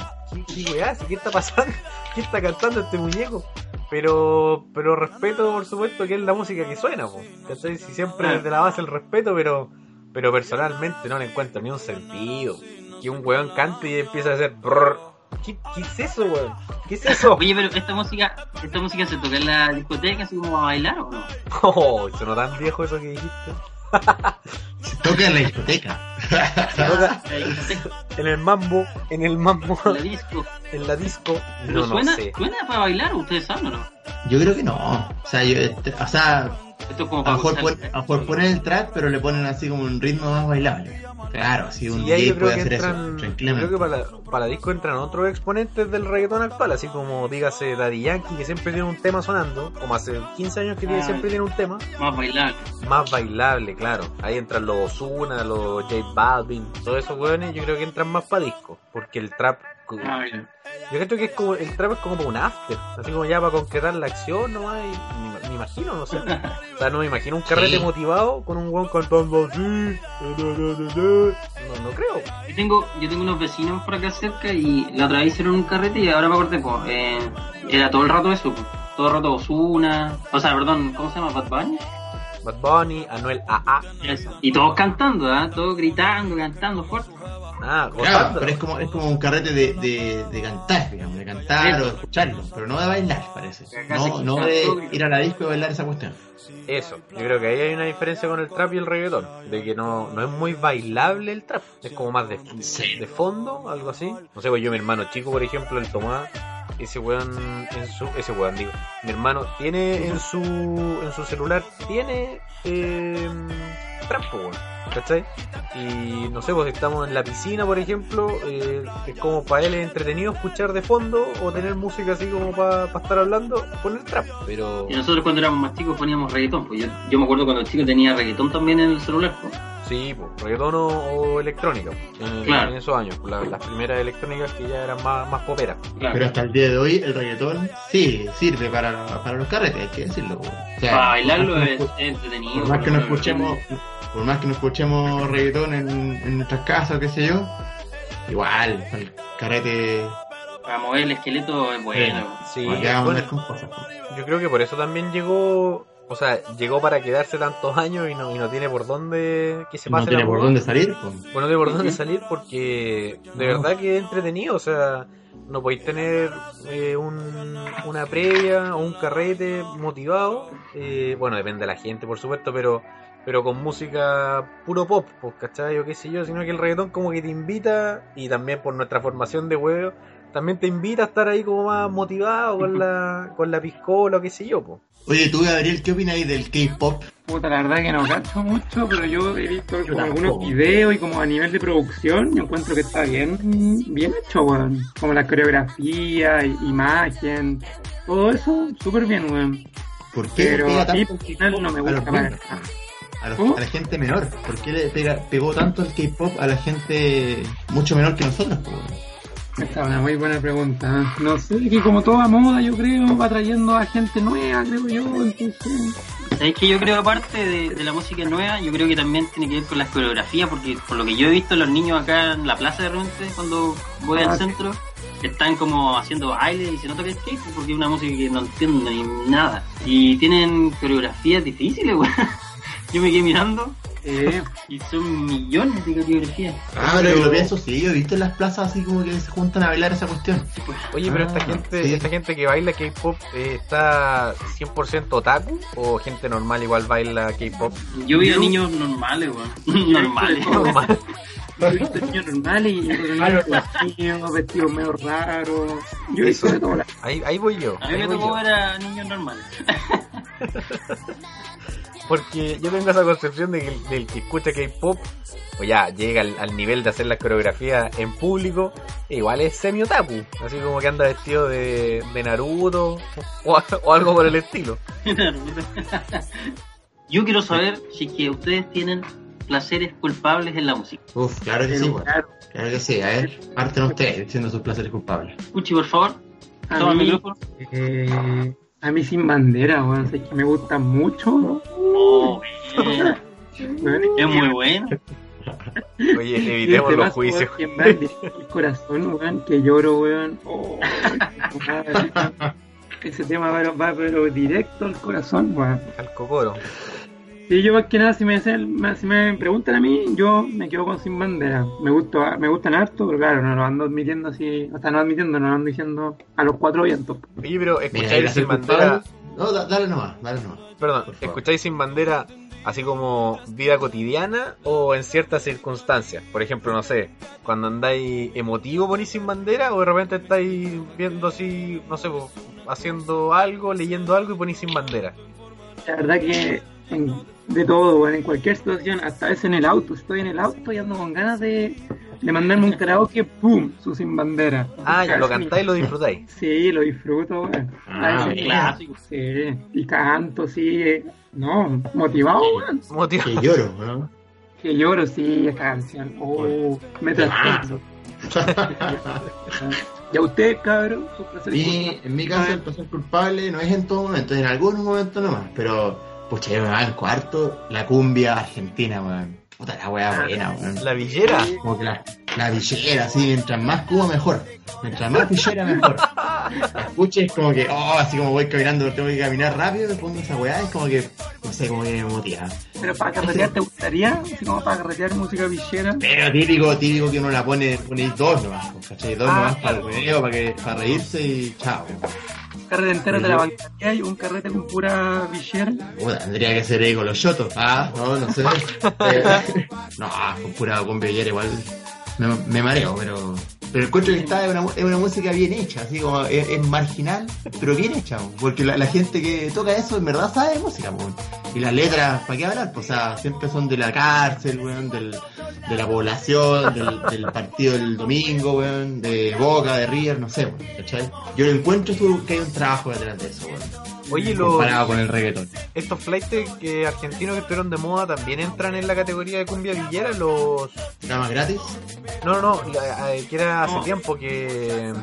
¿qué, qué weá? ¿Qué está pasando? ¿Qué está cantando este muñeco? Pero, pero respeto por supuesto que es la música que suena, po. Si siempre desde la base el respeto, pero, pero personalmente no le encuentro ni un sentido. Que un weón cante y empieza a hacer brrr. ¿Qué, qué es eso, weón? ¿Qué es eso? Oye, pero esta música, esta música se toca en la discoteca así como a bailar o no? <laughs> Oh, sonó tan viejo eso que dijiste. Se <laughs> toca en la discoteca. Se toca <laughs> En la discoteca, en el mambo, en el mambo, en la disco. en la disco. Pero No, no suena, sé. suena para bailar, ustedes saben o no? Yo creo que no. O sea, yo, o sea Esto es como a para lo mejor, gozar. pon- a lo mejor ponen el trap, pero le ponen así como un ritmo más bailable. Claro, así un Sí, DJ puede hacer entran, eso, yo tranquilamente. creo que para disco entran otros exponentes del reggaetón actual, así como dígase Daddy Yankee, que siempre tiene un tema sonando, como hace 15 años que tiene- Ah. siempre tiene un tema, Más bailar. más bailable, claro. Ahí entran los Ozuna, los J Balvin, todos esos weones, yo creo que entran más para disco, porque el trap, Ah, yo creo que es como, el trap es como un after, así como ya para concretar la acción nomás, y me, me imagino, no sé. <laughs> O sea, no me imagino un carrete Sí. motivado con un weón cantando así, no, no creo. Yo tengo, yo tengo unos vecinos por acá cerca y la otra vez hicieron un carrete y ahora me acordé, pues, eh, era todo el rato eso, pues, todo el rato Osuna, o sea, perdón, ¿cómo se llama? Bad Bunny. Bad Bunny, Anuel AA. Eso. Y todos cantando, ¿ah? Todos gritando, cantando fuerte. Ah, Claro, pero es como, es como un carrete de, de, de cantar, digamos, de cantar o de escucharlo, pero no de bailar, parece. No, no de ir a la disco y bailar esa cuestión. Eso, yo creo que ahí hay una diferencia con el trap y el reggaetón. De que no, no es muy bailable el trap. Es como más de, Sí. de fondo, algo así. No sé, pues yo, mi hermano chico, por ejemplo, el Tomás, ese weón en su. Ese weón, digo. Mi hermano tiene en su. En su celular, tiene. Eh, trap, po, weón. ¿Cachai? Y no sé, pues estamos en la piscina, por ejemplo, eh, es como para él es entretenido escuchar de fondo o tener música así como para estar hablando, poner trap. Pero. Y nosotros cuando éramos más chicos poníamos reggaetón, pues yo, yo me acuerdo cuando chico tenía reggaetón también en el celular, pues. Sí, pues, reggaetón o, o electrónica, en, Claro. en esos años, la- las primeras electrónicas que ya eran más, más poperas. Claro. Pero hasta el día de hoy el reggaetón sí sirve para, para los carretes, hay que decirlo. O sea, para bailarlo por es, entretenido. Por más que no escuchemos, por más que no escuchemos reggaetón en, en nuestras casas o qué sé yo, igual, el carrete, Para mover el esqueleto es bueno. Sí, bueno, cosas. pues. yo creo que por eso también llegó, o sea, llegó para quedarse tantos años y no, y no tiene por dónde que se No pase tiene la por dónde salir, pues. Bueno, no tiene por dónde salir porque de No. verdad que es entretenido, o sea, no podéis tener eh, un, una previa o un carrete motivado, eh, bueno, depende de la gente, por supuesto, pero pero con música puro pop, pues, ¿cachai? O qué sé yo, sino que el reggaetón como que te invita, y también por nuestra formación de huevo, también te invita a estar ahí como más motivado con la, con la piscola o qué sé yo, pues. Oye, tú, Gabriel, ¿qué ahí del K-pop? Puta, la verdad que no cacho mucho, pero yo he visto Yo como tampoco. algunos videos y como a nivel de producción, yo encuentro que está bien, bien hecho, weón. Como la coreografía, imagen, todo eso, súper bien, weón. ¿Por qué Pero pega a mí tanto al final no me a los gusta a, los- a la gente menor? ¿Por qué le pega, pegó tanto el K-pop a la gente mucho menor que nosotros? weón? Esta es una muy buena pregunta. No sé, que como toda moda, yo creo, va trayendo a gente nueva, creo yo. Entonces, ¿Sabes que yo creo, aparte de, de la música nueva, yo creo que también tiene que ver con las coreografías, porque por lo que yo he visto, los niños acá en la plaza de repente, cuando voy Ah, al sí. centro, están como haciendo baile y se nota que es skate, porque es una música que no entiendo ni nada. Y tienen coreografías difíciles, weón. <laughs> Yo me quedé mirando eh, y son millones de coreografías. Ah, pero que lo pienso, sí, yo he visto en las plazas así como que se juntan a bailar esa cuestión. Oye, pero Ah, esta gente sí. esta gente que baila K-pop eh, está 100% otaku o gente normal igual baila K-pop. Yo vi a Yo- niños normales, weón. <laughs> normales. <laughs> Normal. yo he visto niños normales y niños vestidos, vestidos medio raros. Yo he visto de todo. la- Ahí, ahí voy yo. A mí ahí me voy tocó yo. ver a niños normales. <laughs> Porque yo tengo esa concepción de que el, del que escucha K-pop, o ya llega al, al nivel de hacer la coreografía en público, e igual es semi-otaku. Así como que anda vestido de, de Naruto o, o algo por el estilo. <laughs> <laughs> Yo quiero saber si es que ustedes tienen placeres culpables en la música. Uf, claro que sí, claro, Claro que sí, a ver, parten ustedes diciendo sus placeres culpables. Cuchi, por favor, toma el micrófono. eh, a mí sin bandera, bueno, es que me gusta mucho. Oh, <laughs> bien. weón, Es muy bueno. Oye, <laughs> evitemos este los juicios. weón, que me va directo al corazón, weón, que lloro, weón. Oh, madre. Ese tema va, va pero directo al corazón, weón. Al cocoro. Sí, yo más que nada, si me, hacen- si me preguntan a mí, yo me quedo con Sin Bandera. Me gusta, me gustan harto, pero claro, no lo ando admitiendo así, hasta no admitiendo, no lo ando diciendo a los cuatro vientos. Oye, pero escucháis sin bandera, No, da- dale nomás, dale nomás. perdón, escucháis sin bandera así como vida cotidiana o en ciertas circunstancias. Por ejemplo, no sé, cuando andáis emotivo ponís sin bandera o de repente estáis viendo así, no sé, haciendo algo, leyendo algo y ponís sin bandera. La verdad que en- de todo, weón, en cualquier situación, hasta a veces en el auto, estoy en el auto y ando con ganas de, de mandarme un karaoke, ¡pum! Su Sin Bandera. Ah, ya lo cantáis y lo disfrutáis. <laughs> Sí, lo disfruto, weón. Ah, veces-. Clásico. Sí, y canto, sí, eh, no, motivado, weón. Motivo. Que lloro, ¿no? Que lloro, sí, esta canción. Oh, me trastorno. ¿Y a usted, cabrón? ¿Sus placeres Y en mi caso el placer culpable no es en todo momento, es en algunos momentos nomás, pero pucha, yo me va al cuarto, la cumbia argentina, weón. Puta la weá buena, weón. La villera. Como que la, la villera, así, mientras más cuba mejor. Mientras más villera mejor. La escuches es como que, oh, así como voy caminando, tengo que caminar rápido, me pongo esa weá, es como que, no sé, como que me motiva. Pero para carretear, ¿te gustaría? Así como para carretear música villera. Pero típico, típico que uno la pone, ponéis dos nomás, ¿cachai? Dos Ah, nomás para el claro. video, para, que, para reírse y chao. Un carrete entero de la bancaría y un carrete con pura villera. Puta, tendría que ser ahí con los shotos. Ah, no, no sé. Eh, <laughs> <laughs> no, con pura con villera igual me, mareo, pero. Pero encuentro que está es una, música bien hecha, así como es, marginal, pero bien hecha, po, porque la, gente que toca eso en verdad sabe de música, po. y las letras, ¿para qué hablar? Pues, o sea, siempre son de la cárcel, weón, del, de la población, del, partido del domingo, weón, de Boca, de River, no sé, weón, ¿cachai? Yo encuentro que hay un trabajo detrás de eso, weón, Oye, los, comparado con el reggaetón. estos flights que argentinos que estuvieron de moda también entran en la categoría de cumbia villera. Los. ¿Nada más gratis? No, no, no, la- eh, que era hace No. tiempo que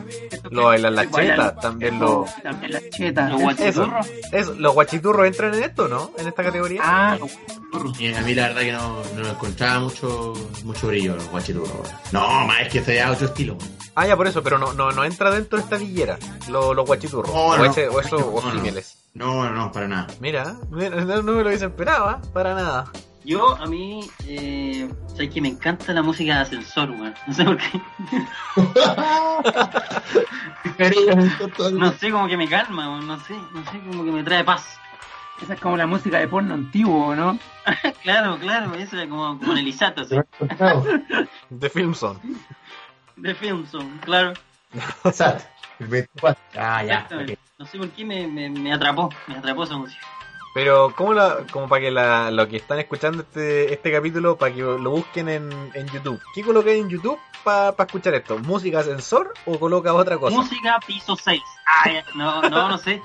lo bailan las chetas, también los. También la cheta. Los guachiturros. Eso, los guachiturros entran en esto, ¿no? En esta categoría. Ah, los guachiturros. Y a mí la verdad que no, no encontraba mucho, mucho brillo los guachiturros. No, más es que es otro estilo. Ah, ya por eso, pero no, no, no entra dentro de esta villera, los, los guachiturros. No, o, no. ese- o eso, o No, no. No, para nada. Mira, mira, no, no me lo hubiese esperaba, para nada. Yo, a mí, eh, sabes que me encanta la música de ascensor, weón. No sé por qué. No sé, como que me calma, weón. No sé, no sé, como que me trae paz. Esa es como la música de porno antiguo, ¿no? <laughs> Claro, claro, eso es como, como en el Isato, así. De Filmson. De Filmson, claro. Exacto. <laughs> El 24. Ah, ya. Exactamente. ok. No sé por qué me, me, me atrapó, me atrapó esa música. Pero, ¿cómo la, como para que la, lo que están escuchando este, este capítulo, para que lo busquen en, en YouTube? ¿Qué colocáis en YouTube para escuchar esto? ¿Música ascensor o coloca otra cosa? Música piso 6. Ah, ya. no, no, no sé.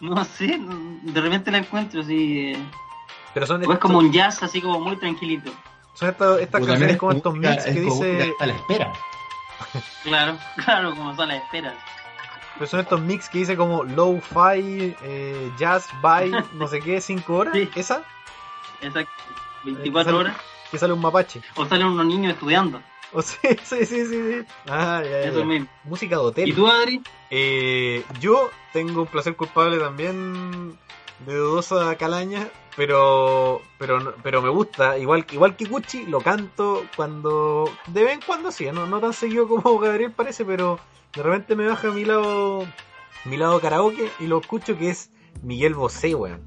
No sé, de repente la encuentro así. eh, Pero son, O es estos- como un jazz así como muy tranquilito. son estas, canciones es como estos mix que es dice... A la espera. Claro, <laughs> claro, como son las esperas. Pero son estos mix que dice como low-fi, eh, jazz, by, no sé qué, 5 horas. Sí. ¿Esa? Eh, 24 sale- horas. Que sale un mapache. O salen unos niños estudiando. O <laughs> sí, sí, sí, sí. sí. Ah, ya, ya, Eso mismo. Música de hotel. ¿Y tú, Adri? Eh, yo tengo un placer culpable también de dudosa calaña, pero pero no- pero me gusta, igual igual que Gucci, lo canto cuando de vez en cuando sí, no, no tan seguido como Gabriel parece, pero de repente me baja mi lado mi lado karaoke y lo escucho que es Miguel Bosé, weón.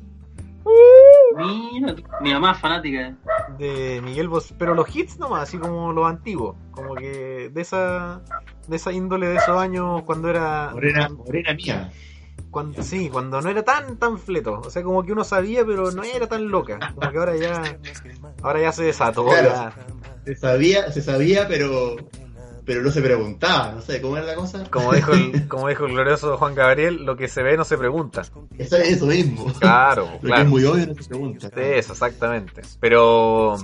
Mira, mi mamá es fanática. De Miguel Bosé, pero los hits nomás, así como los antiguos, como que de esa de esa índole de esos años cuando era Morena, morena mía. Cuando sí, cuando no era tan tan fleto, o sea, como que uno sabía pero no era tan loca, como que ahora ya ahora ya se desató, Claro. ya. Se sabía, se sabía, pero pero no se preguntaba, no sé cómo era la cosa. como dijo el como dijo el glorioso Juan Gabriel, lo que se ve no se pregunta. Eso es eso mismo. Claro, Lo que es muy obvio no se pregunta. Sí, eso, exactamente. Pero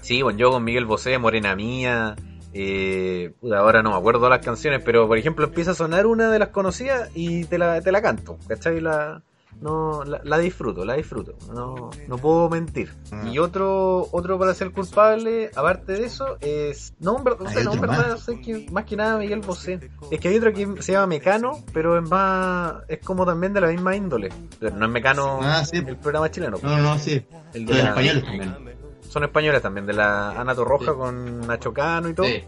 sí, bueno, yo con Miguel Bosé, Morena Mía, eh, ahora no me acuerdo las canciones, pero por ejemplo empieza a sonar una de las conocidas y te la, te la canto, ¿cachai? La, no, la, la disfruto, la disfruto, no, no puedo mentir. Ah. Y otro, otro para ser culpable, aparte de eso, es, no, en verdad, no, en verdad, más. que más que nada Miguel Bosé. Es que hay otro que se llama Mecano, pero es más, es como también de la misma índole. Pero no es Mecano Ah, sí. el programa chileno. No, no, sí. El de españoles también. Son españoles también, de la Ana Torroja Sí. con Nacho Cano y todo. Sí.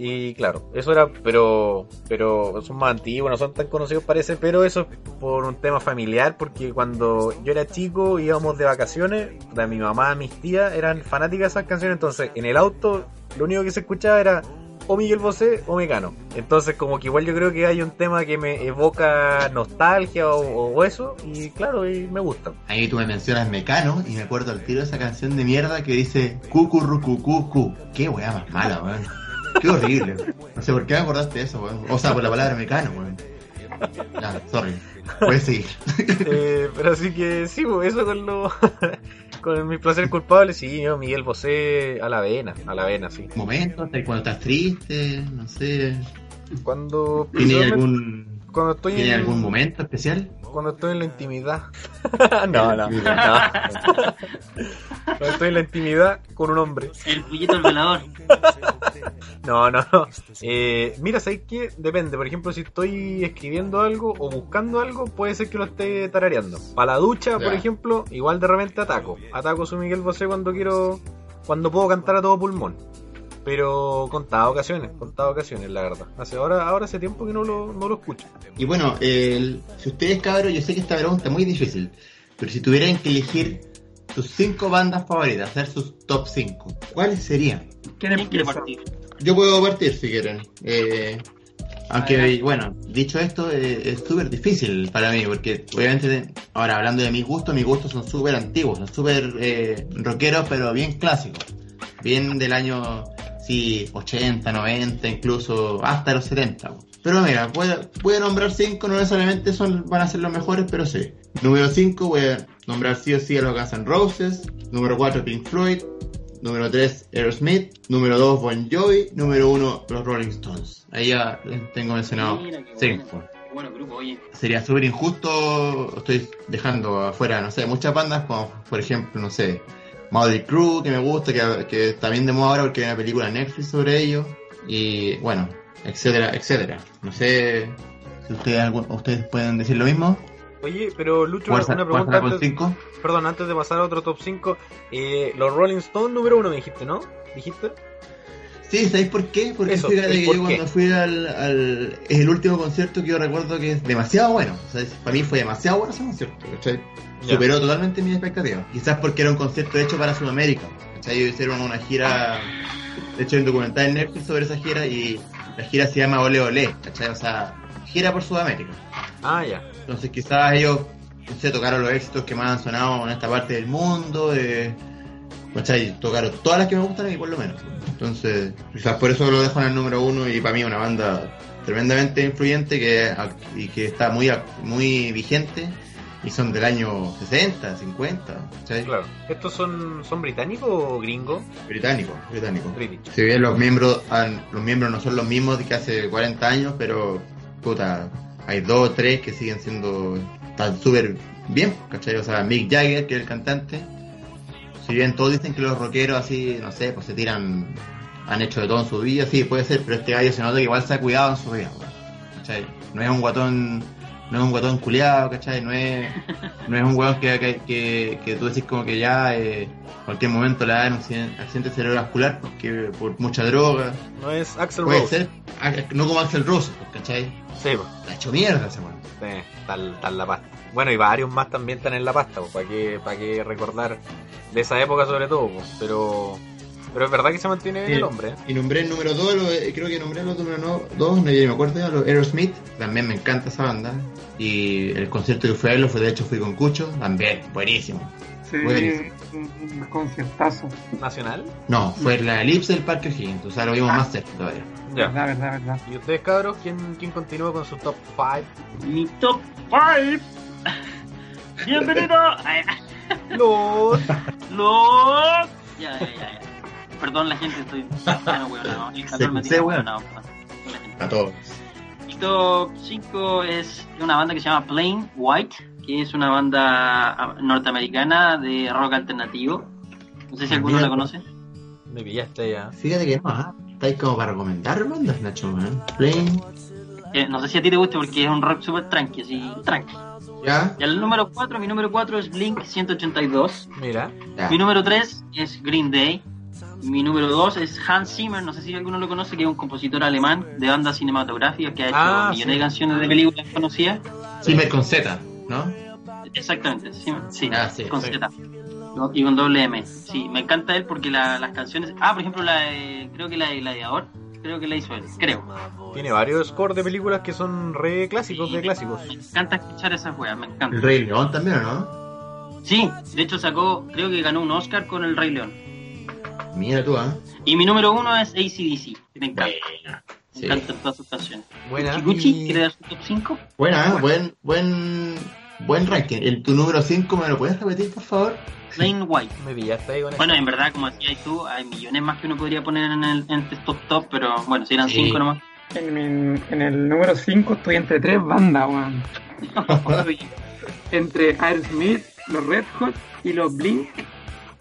Y claro, eso era, pero pero son más antiguos, no son tan conocidos parece, pero eso es por un tema familiar, porque cuando yo era chico íbamos de vacaciones, de mi mamá, mis tías eran fanáticas de esas canciones, entonces en el auto lo único que se escuchaba era o Miguel Bosé o Mecano. Entonces como que igual yo creo que hay un tema que me evoca nostalgia o, o eso, y claro, y me gusta. Ahí tú me mencionas Mecano y me acuerdo al tiro de esa canción de mierda que dice Cucurrucucucu. Qué weá más mala, weón. Qué horrible. No sé por qué me acordaste de eso, weón. O sea, por la palabra Mecano, weón. Ya, sorry. Puedes seguir. Eh, pero así que sí, pues, eso con lo <laughs> con mis placeres culpables, sí, yo, Miguel Bosé a la vena, a la vena, sí. Momentos, cuando estás triste, no sé. Cuando ¿Tiene algún, cuando estoy ¿tiene en algún momento especial? Cuando estoy en la intimidad. <laughs> no, no, no. Cuando estoy en la intimidad con un hombre. El pollito el velador. No, no, no. Eh, mira, ¿sabes qué? Depende. Por ejemplo, si estoy escribiendo algo o buscando algo, puede ser que lo esté tarareando. Para la ducha, por ejemplo, igual de repente ataco. Ataco su Miguel Bosé cuando quiero, cuando puedo cantar a todo pulmón. Pero contadas ocasiones, contadas ocasiones, la verdad. Hace ahora, ahora hace tiempo que no lo, no lo escucho. Y bueno, el- si ustedes cabros, yo sé que esta pregunta es muy difícil, pero si tuvieran que elegir sus cinco bandas favoritas, hacer sus top 5, ¿cuáles serían? ¿Quién ¿Quién quiere partir? Yo puedo partir si quieren. Eh, aunque, bueno, dicho esto, eh, es súper difícil para mí, porque obviamente, ahora hablando de mis gustos, mis gustos son súper antiguos, son súper eh, rockeros, pero bien clásicos. Bien del año, sí, 80, 90, incluso hasta los 70. Pero mira, voy a, nombrar cinco, no necesariamente son, van a ser los mejores, pero sí. Número 5 voy a nombrar sí o sí a los Guns N' Roses. Número 4 Pink Floyd. Número 3, Aerosmith. Número 2, Bon Jovi. Número 1, los Rolling Stones. Ahí ya tengo mencionado Mira, qué 5. bueno. Qué bueno grupo, oye. Sería súper injusto, estoy dejando afuera, no sé, muchas bandas como, por ejemplo, no sé, Motley Crue, que me gusta, que, que está bien de moda ahora porque hay una película en Netflix sobre ello. Y bueno, etcétera, etcétera. No sé si ustedes, ustedes pueden decir lo mismo. Oye, pero Lucho, ¿Cuál, una pregunta antes, 5? perdón, antes de pasar a otro top 5. Eh, los Rolling Stones número uno me dijiste, ¿no? ¿Dijiste? Sí, ¿sabéis por qué? Porque Eso, fíjate ¿el que yo cuando fui al, al... Es el último concierto que yo recuerdo que es demasiado bueno. O sea, para mí fue demasiado bueno ese concierto, ¿cachai? Superó totalmente mis expectativas. Quizás porque era un concierto hecho para Sudamérica. ¿cachai? Ellos hicieron una gira... De hecho, hay un documental en Netflix sobre esa gira y la gira se llama Ole Ole, ¿cachai? O sea, gira por Sudamérica. Ah, ya. Entonces quizás ellos, no sé, tocaron los éxitos que más han sonado en esta parte del mundo, eh, ¿cachai? Tocaron todas las que me gustan a mí por lo menos. Entonces, quizás por eso lo dejo en el número uno y para mí una banda tremendamente influyente que, y que está muy, muy vigente y son del año 60, 50, ¿cachai? Claro. ¿Estos son, son británicos o gringos? Británico, británico. British. Si bien los miembros, han- los miembros no son los mismos de que hace 40 años, pero puta, hay dos o tres que siguen siendo, están súper bien, ¿cachai? O sea, Mick Jagger, que es el cantante, si bien todos dicen que los rockeros así, no sé, pues se tiran, han hecho de todo en su vida, sí, puede ser, pero este gallo se nota que igual se ha cuidado en su vida, ¿cachai? No es un guatón, no es un guatón culiado, ¿cachai? No es, no es un weón que, que, que, que tú decís como que ya, eh, cualquier momento le dan un accidente cerebrovascular porque por mucha droga, No es Axel puede Rose. ser, no como Axel Rose, ¿cachai? Sí, pues. Ha hecho mierda ese weón. Sí, está, en- está en la pasta. Bueno, y varios más también están en la pasta, pues, para que, para que recordar de esa época sobre todo, pues. pero pero es verdad que se mantiene bien Sí. el hombre. ¿eh? Y nombré el número 2, creo que nombré los número 2, no, me acuerdo, ya, los Aerosmith, también me encanta esa banda. Y el concierto que fui a verlo fue, de hecho, fui con Cucho, también, buenísimo. Sí, Buenísimo. un, conciertazo. Nacional. No, fue en la elipse del Parque O'Higgins, o sea, lo vimos Ah. más cerca todavía. Ya. Verdad, verdad, verdad. ¿Y ustedes, cabros? ¿Quién, quién continúa con su top 5? Mi top 5. Bienvenido a Los. los. Ya, ya, ya. Perdón la gente, estoy. Ah, no, weón, no. El calor me Se- tiene se, weón, no. A todos. Mi top 5 es de una banda que se llama Plain White, que es una banda ah, norteamericana de rock alternativo. No sé si alguno la conoce. Me pillaste ya. Fíjate que no, ¿ah? Estáis como para recomendar bandas, Nacho, man. Plain, Eh, no sé si a ti te guste porque es un rock super tranqui, así, tranqui. ya, Y el número 4, mi número 4 es Blink 182. Mira. ya. Mi número 3 es Green Day. Mi número 2 es Hans Zimmer, no sé si alguno lo conoce, que es un compositor alemán de bandas cinematográficas que ha hecho Ah, millones sí. de canciones de películas conocidas. Zimmer con Z, ¿no? Exactamente, sí, sí, Ah, sí, con sí. Z. ¿no? Y con doble M. Sí, me encanta él porque la- las canciones. Ah, por ejemplo, la de- creo que la de Gladiador, creo que la hizo él, creo. Tiene varios scores de películas que son re clásicos de clásicos. Me encanta escuchar esas weas, me encanta. El Rey León también, ¿o no? Sí, de hecho sacó, creo que ganó un Oscar con El Rey León. Mira tú, ¿ah? Y mi número uno es ACDC, que me encanta. Buena. Me Sí. encantan todas sus canciones. Buena. Gucci, y- ¿quiere dar su top 5? Buena, ¿eh? buen, buen, buen ranking. El, tu número 5, ¿me lo puedes repetir, por favor? Plain White. Me pillaste ahí con eso. Bueno, en verdad, como decías tú, hay millones más que uno podría poner en el en top top, pero bueno, si eran Sí. 5 nomás. En, mi- en el número 5 estoy entre tres bandas, weón. <laughs> Entre Aerosmith, los Red Hot y los Blink.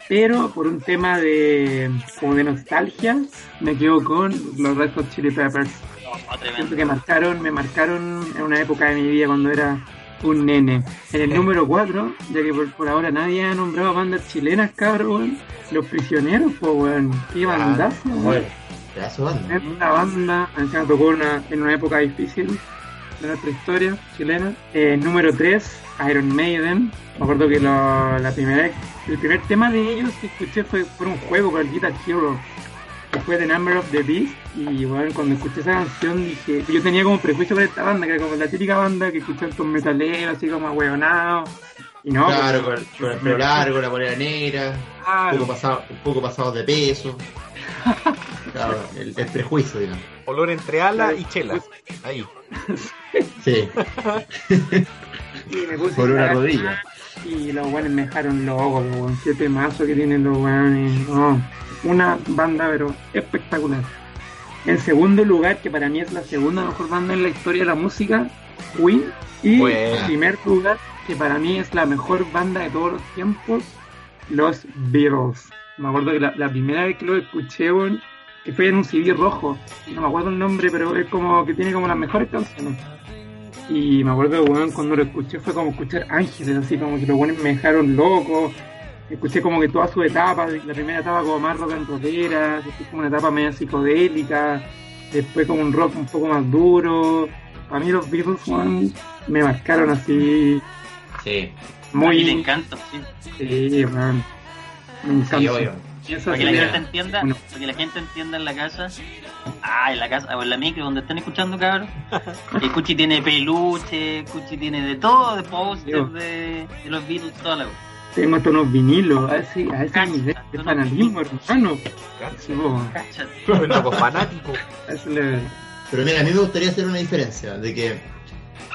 Pero por un tema de como de nostalgia, me quedo con los Red Hot Chili Peppers. Oh, que marcaron, me marcaron en una época de mi vida cuando era un nene. En el número 4, ya que por, por ahora nadie ha nombrado bandas chilenas, cabrón. Los prisioneros, pues, weón. Qué bandazo, weón. Bueno, pedazo de banda. Es una banda, tocó una, en una época difícil de nuestra historia chilena. Eh, número 3, Iron Maiden. Me acuerdo que lo- la primera, el primer tema de ellos que escuché fue por un juego, por el Guitar Hero, fue The Number of the Beast. Y bueno, cuando escuché esa canción dije, yo tenía como prejuicio con esta banda, que era como la típica banda que escuchan con metaleros, así como ahueonados. Y no, Claro, pues, con, con el pelo largo, la polera negra, un poco pasado, un poco pasado de peso. <laughs> Claro, el, el prejuicio, digamos. Olor entre ala y chela. Ahí. Sí, <laughs> y me puse por una a- rodilla. Y los weones me dejaron loco. Qué temazo que tienen los weones. No, una banda, pero espectacular. En segundo lugar, que para mí es la segunda mejor banda en la historia de la música, Queen. Y Buena. en primer lugar, que para mí es la mejor banda de todos los tiempos, los Beatles. Me acuerdo que la, la primera vez que lo escuché, que fue en un CD rojo. No me acuerdo el nombre, pero es como que tiene como las mejores canciones. Y me acuerdo, weón, cuando lo escuché fue como escuchar Ángeles, así como que los weones me dejaron loco. Escuché como que toda su etapa, la primera etapa como más rock and rockera, después como una etapa media psicodélica, después como un rock un poco más duro. Para mí los Beatles, me marcaron así Sí, Muy le muy... encanta, sí. Sí, weón. Me encanta. sí, obvio. Para que la gente entienda, Bueno. para que la gente entienda en la casa, ah, en la casa, o en la micro donde están escuchando, cabrón. <laughs> que Cuchi tiene peluche, Cuchi tiene de todo, de pósters de, de los Beatles, toda la cosa. Tengo hasta unos vinilos, a ese, a ese Cacha, nivel de fanatismo, hermano. Cacha. Tremendo fanático. <laughs> Pero mira, a mí me gustaría hacer una diferencia, de que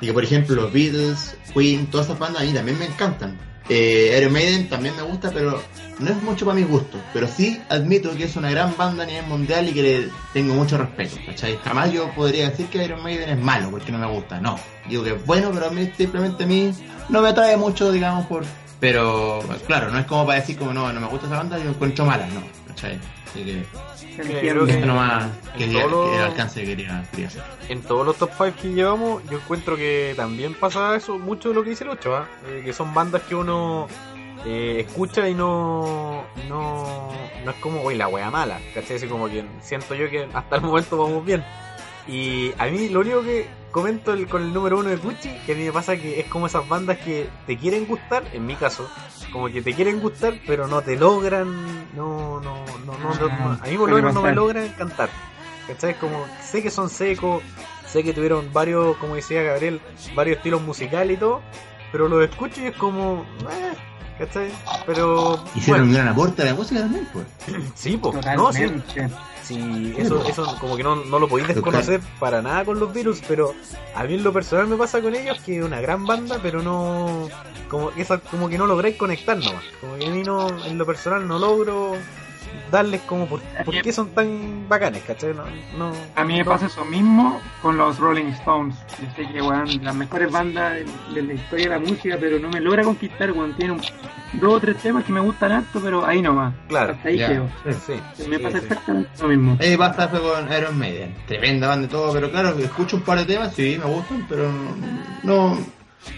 Y que, por ejemplo, los Beatles, Queen, todas esas bandas a mí también me encantan. Eh, Iron Maiden también me gusta, pero no es mucho para mi gusto. Pero sí admito que es una gran banda a nivel mundial y que le tengo mucho respeto, ¿cachai? Jamás yo podría decir que Iron Maiden es malo porque no me gusta, no. Digo que es bueno, pero a mí simplemente a mí no me atrae mucho, digamos, por... Pero, claro, no es como para decir como no, no me gusta esa banda, yo encuentro mala, no, ¿cachai? Así que... Que- nomás quería, el alcance que quería, quería hacer. en todos los top 5 que llevamos, yo encuentro que también pasa eso, mucho de lo que dice el 8, ¿ah? Eh, que son bandas que uno eh, escucha y no, no no es como, oye, la wea mala, ¿cachai? Así como que siento yo que hasta el momento vamos bien. Y a mí lo único que comento el- con el número uno de Gucci, que a mí me pasa que es como esas bandas que te quieren gustar, en mi caso, como que te quieren gustar, pero no te logran, no, no, no, no, no- a mí por lo menos no me logran cantar. ¿Cachai? Como, sé que son secos, sé que tuvieron varios, como decía Gabriel, varios estilos musicales y todo, pero los escucho y es como, eh, ¿cachai? Pero, Hicieron bueno, un gran aporte a la música también, pues. <clears throat> sí, po, no, sí, eso, eso como que no, no lo podéis desconocer para nada con los virus, pero a mí en lo personal me pasa con ellos que es una gran banda, pero no, como que esa, como que no lográis conectar nomás, como que a mí no, en lo personal no logro darles como por, por qué son tan bacanes, ¿cachai? No, no, A mí me no- pasa eso mismo con los Rolling Stones. Yo sé que, weón, las mejores bandas de, de la historia de la música, pero no me logra conquistar, weón. Tiene un, dos o tres temas que me gustan harto, pero ahí nomás. Claro, Hasta ahí quedo. sí, Me sí, pasa sí. exactamente lo mismo. Eh, pasa con Iron Maiden. Tremenda banda y todo, pero claro, escucho un par de temas, sí, me gustan, pero no,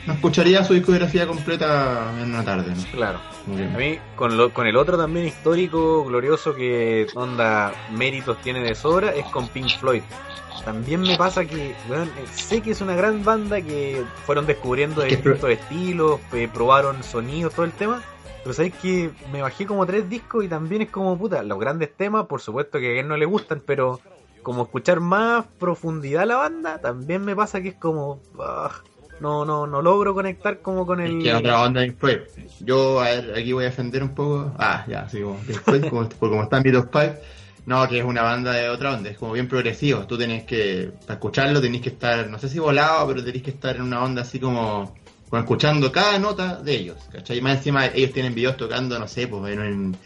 no escucharía su discografía completa en una tarde. ¿no? Claro. Que- A mí, con, lo, con el otro también histórico, glorioso, que onda méritos tiene de sobra, es con Pink Floyd. También me pasa que, weón, eh, sé que es una gran banda que fueron descubriendo distintos estilos, eh, probaron sonidos, todo el tema. Pero sabéis que me bajé como tres discos y también es como, puta, los grandes temas, por supuesto que a él no le gustan, pero como escuchar más profundidad a la banda, también me pasa que es como, ah, no, no, no logro conectar como con el... Es que otra onda de Pink Floyd. Yo, a ver, aquí voy a defender un poco. Ah, ya, sí, como Floyd, como, <laughs> por como está en top five. No, que es una banda de otra onda, es como bien progresivo. Tú tenés que, para escucharlo, tenés que estar, no sé si volado, pero tenés que estar en una onda así como, como escuchando cada nota de ellos, ¿cachai? Y más encima, ellos tienen videos tocando, no sé, pues en,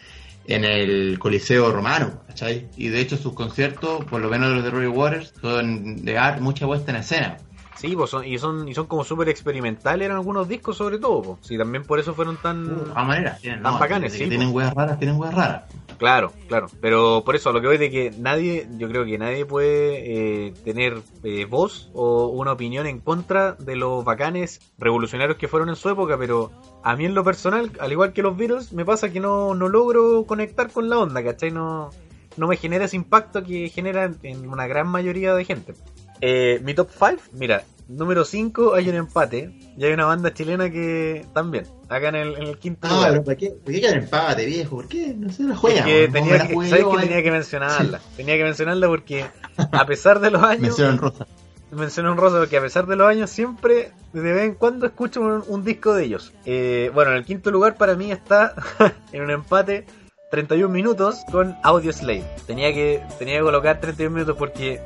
en el Coliseo Romano, ¿cachai? Y de hecho, sus conciertos, por lo menos los de Roy Waters, son de art, mucha puesta en escena. Sí, pues son, y son y son como súper experimentales en algunos discos sobre todo, pues. Sí, también por eso fueron tan... Maneras, tienen, Tan bacanes, sí, tienen weas raras, tienen weas raras. Claro, claro. Pero por eso, a lo que voy de que nadie, yo creo que nadie puede eh, tener eh, voz o una opinión en contra de los bacanes revolucionarios que fueron en su época, pero a mí en lo personal, al igual que los Beatles, me pasa que no, no logro conectar con la onda, ¿cachai? No, no me genera ese impacto que genera en una gran mayoría de gente. Eh, mi top 5, mira, número 5 hay un empate y hay una banda chilena que también, acá en el, en el quinto Ah, lugar. pero ¿para qué? ¿Por qué quedar empate, viejo? ¿Por qué? No se la juega. Es que tenía que, ¿sabes que tenía que mencionarla? Tenía que mencionarla porque <laughs> a pesar de los años, Mención rosa. menciono un rosa porque a pesar de los años siempre de vez en cuando escucho un, un disco de ellos. Eh, bueno, en el quinto lugar para mí está <laughs> en un empate 31 minutos con Audio Slave. Tenía que tenía que colocar 31 minutos porque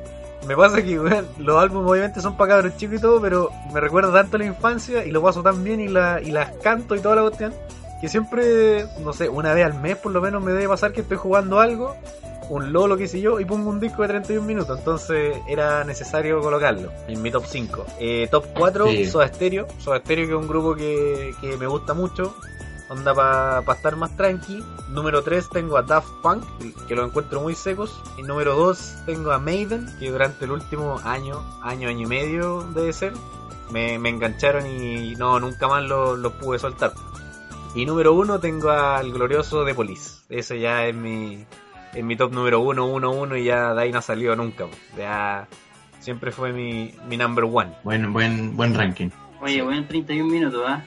me pasa que weón, los álbumes obviamente son para cabros chicos y todo, pero me recuerda tanto a la infancia y lo paso tan bien y, la, y las canto y toda la cuestión que siempre, no sé, una vez al mes por lo menos me debe pasar que estoy jugando algo, un lolo qué sé yo, y pongo un disco de 31 minutos, entonces era necesario colocarlo en mi top 5. Eh, top 4, Sí. Soda Stereo, Soda Stereo que es un grupo que, que me gusta mucho, onda para estar más tranqui. Número 3 tengo a Daft Punk, que lo encuentro muy secos. Y número 2 tengo a Maiden, que durante el último año, año, año y medio debe ser, me, me engancharon y no, nunca más los lo pude soltar. Y número 1 tengo al glorioso de Police. Ese ya es mi, es mi top número 1, 1, 1 y ya de ahí no ha salido nunca. Ya siempre fue mi, mi number one. Buen, buen, buen ranking. Oye, bueno, 31 minutos, ¿ah?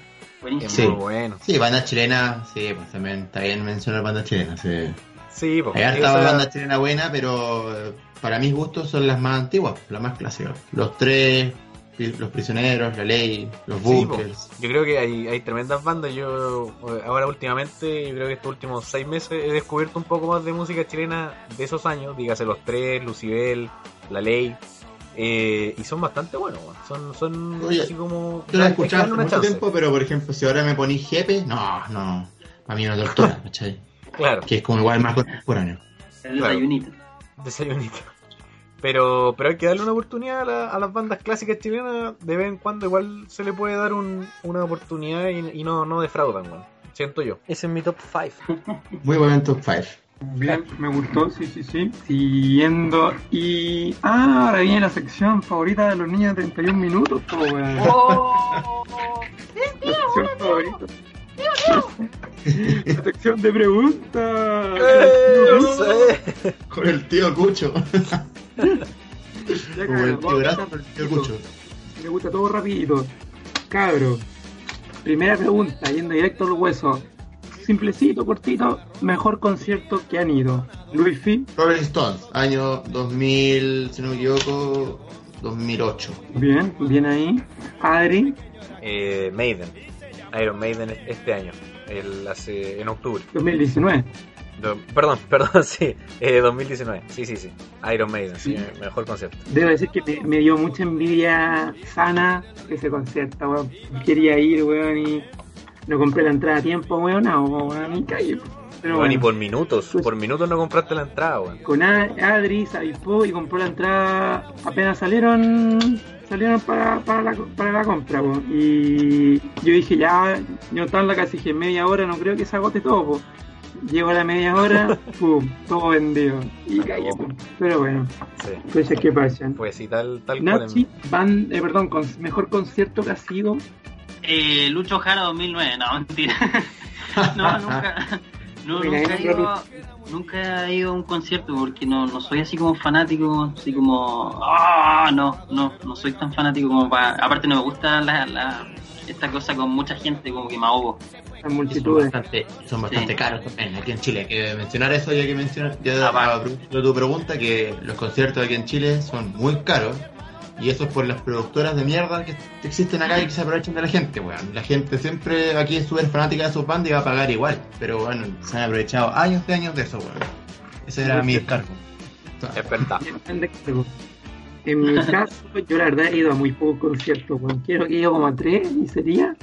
Buenísimo. Sí. muy bueno. Sí, banda chilena, sí, pues también está bien mencionar banda chilena. Sí. Sí, porque Hay esa- banda chilena buena, pero eh, para mis gustos son las más antiguas, las más clásicas. Los tres, los prisioneros, la ley, los Sí, po. bunkers. Yo creo que hay, hay tremendas bandas. Yo eh, ahora últimamente, yo creo que estos últimos seis meses he descubierto un poco más de música chilena de esos años. Dígase los tres, Lucibel, La Ley. Eh, y son bastante buenos. Son, son Oye, así como. Yo la darle hace una mucho chance. tiempo, pero por ejemplo, si ahora me ponís Jepe, no, no. A mí no tortura, <laughs> ¿cachai? Claro, Que es como igual más contemporáneo. El Claro. desayunito. desayunito. Pero, pero hay que darle una oportunidad a, la- a las bandas clásicas chilenas. De vez en cuando, igual se le puede dar un- una oportunidad y, y no, no defraudan, weón. Siento yo. Ese es mi top 5. Muy buen top 5. Bien, me gustó, sí, sí, sí. Siguiendo y... Ah, ahora viene la sección favorita de los niños de 31 minutos, po, weón. <laughs> La sección favorita. La sección de preguntas. Con el tío Cucho. Ya, Como el cabrón, tío el tío. Cucho. Me gusta todo rapidito. Cabro. Primera pregunta, yendo directo al hueso. Simplecito, cortito, mejor concierto que han ido. Luisfi, Rolling Stones, año 2000, si no me equivoco, 2008. bien, bien ahí. Adri, Eh, Maiden. Iron Maiden este año. El, hace, en octubre. 2019. Do- perdón, <laughs> perdón, sí. Eh, 2019. Sí, sí, sí. Iron Maiden, sí. Mejor concierto. Debo decir que me, me dio mucha envidia sana ese concierto, weón. Quería ir, weón, y no compré la entrada a tiempo, weón, no, weón, y calle. Pero Bueno, y bueno, por minutos. Pues- Por minutos no compraste la entrada, weón. con A- Adri se avispó y compró la entrada apenas salieron salieron para, para, la, para la compra, weón. Y yo dije, ya, yo estaba en la casa y dije, media hora, no creo que se agote todo, po. Llego a la media hora, <laughs> pum, todo vendido. Y calle. Pero bueno, Sí. cosas que pasan. Pues sí, tal, tal cual. Nachi, van, eh, perdón, con mejor concierto que ha sido. Eh, Lucho Jara 2009, no, mentira. <laughs> no, nunca. No, nunca, he ido, nunca he ido a un concierto porque no, no soy así como fanático, así como. Ah, no, no, no soy tan fanático como para. Aparte, no me gusta la, la, esta cosa con mucha gente, como que me ahogo. Las Son multitudes. bastante, son bastante Sí. caros también aquí en Chile. Hay que mencionar eso ya que mencionas ya Ah, tu pregunta que los conciertos aquí en Chile son muy caros y eso es por las productoras de mierda que existen acá y que se aprovechan de la gente, weón. La gente siempre aquí es súper fanática de sus bandas y va a pagar igual, pero bueno, se han aprovechado años de años de eso, weón. Ese era mi descargo. Es verdad. <laughs> En mi caso, yo la verdad he ido a muy pocos conciertos, weón. Quiero que he ido como a tres y sería.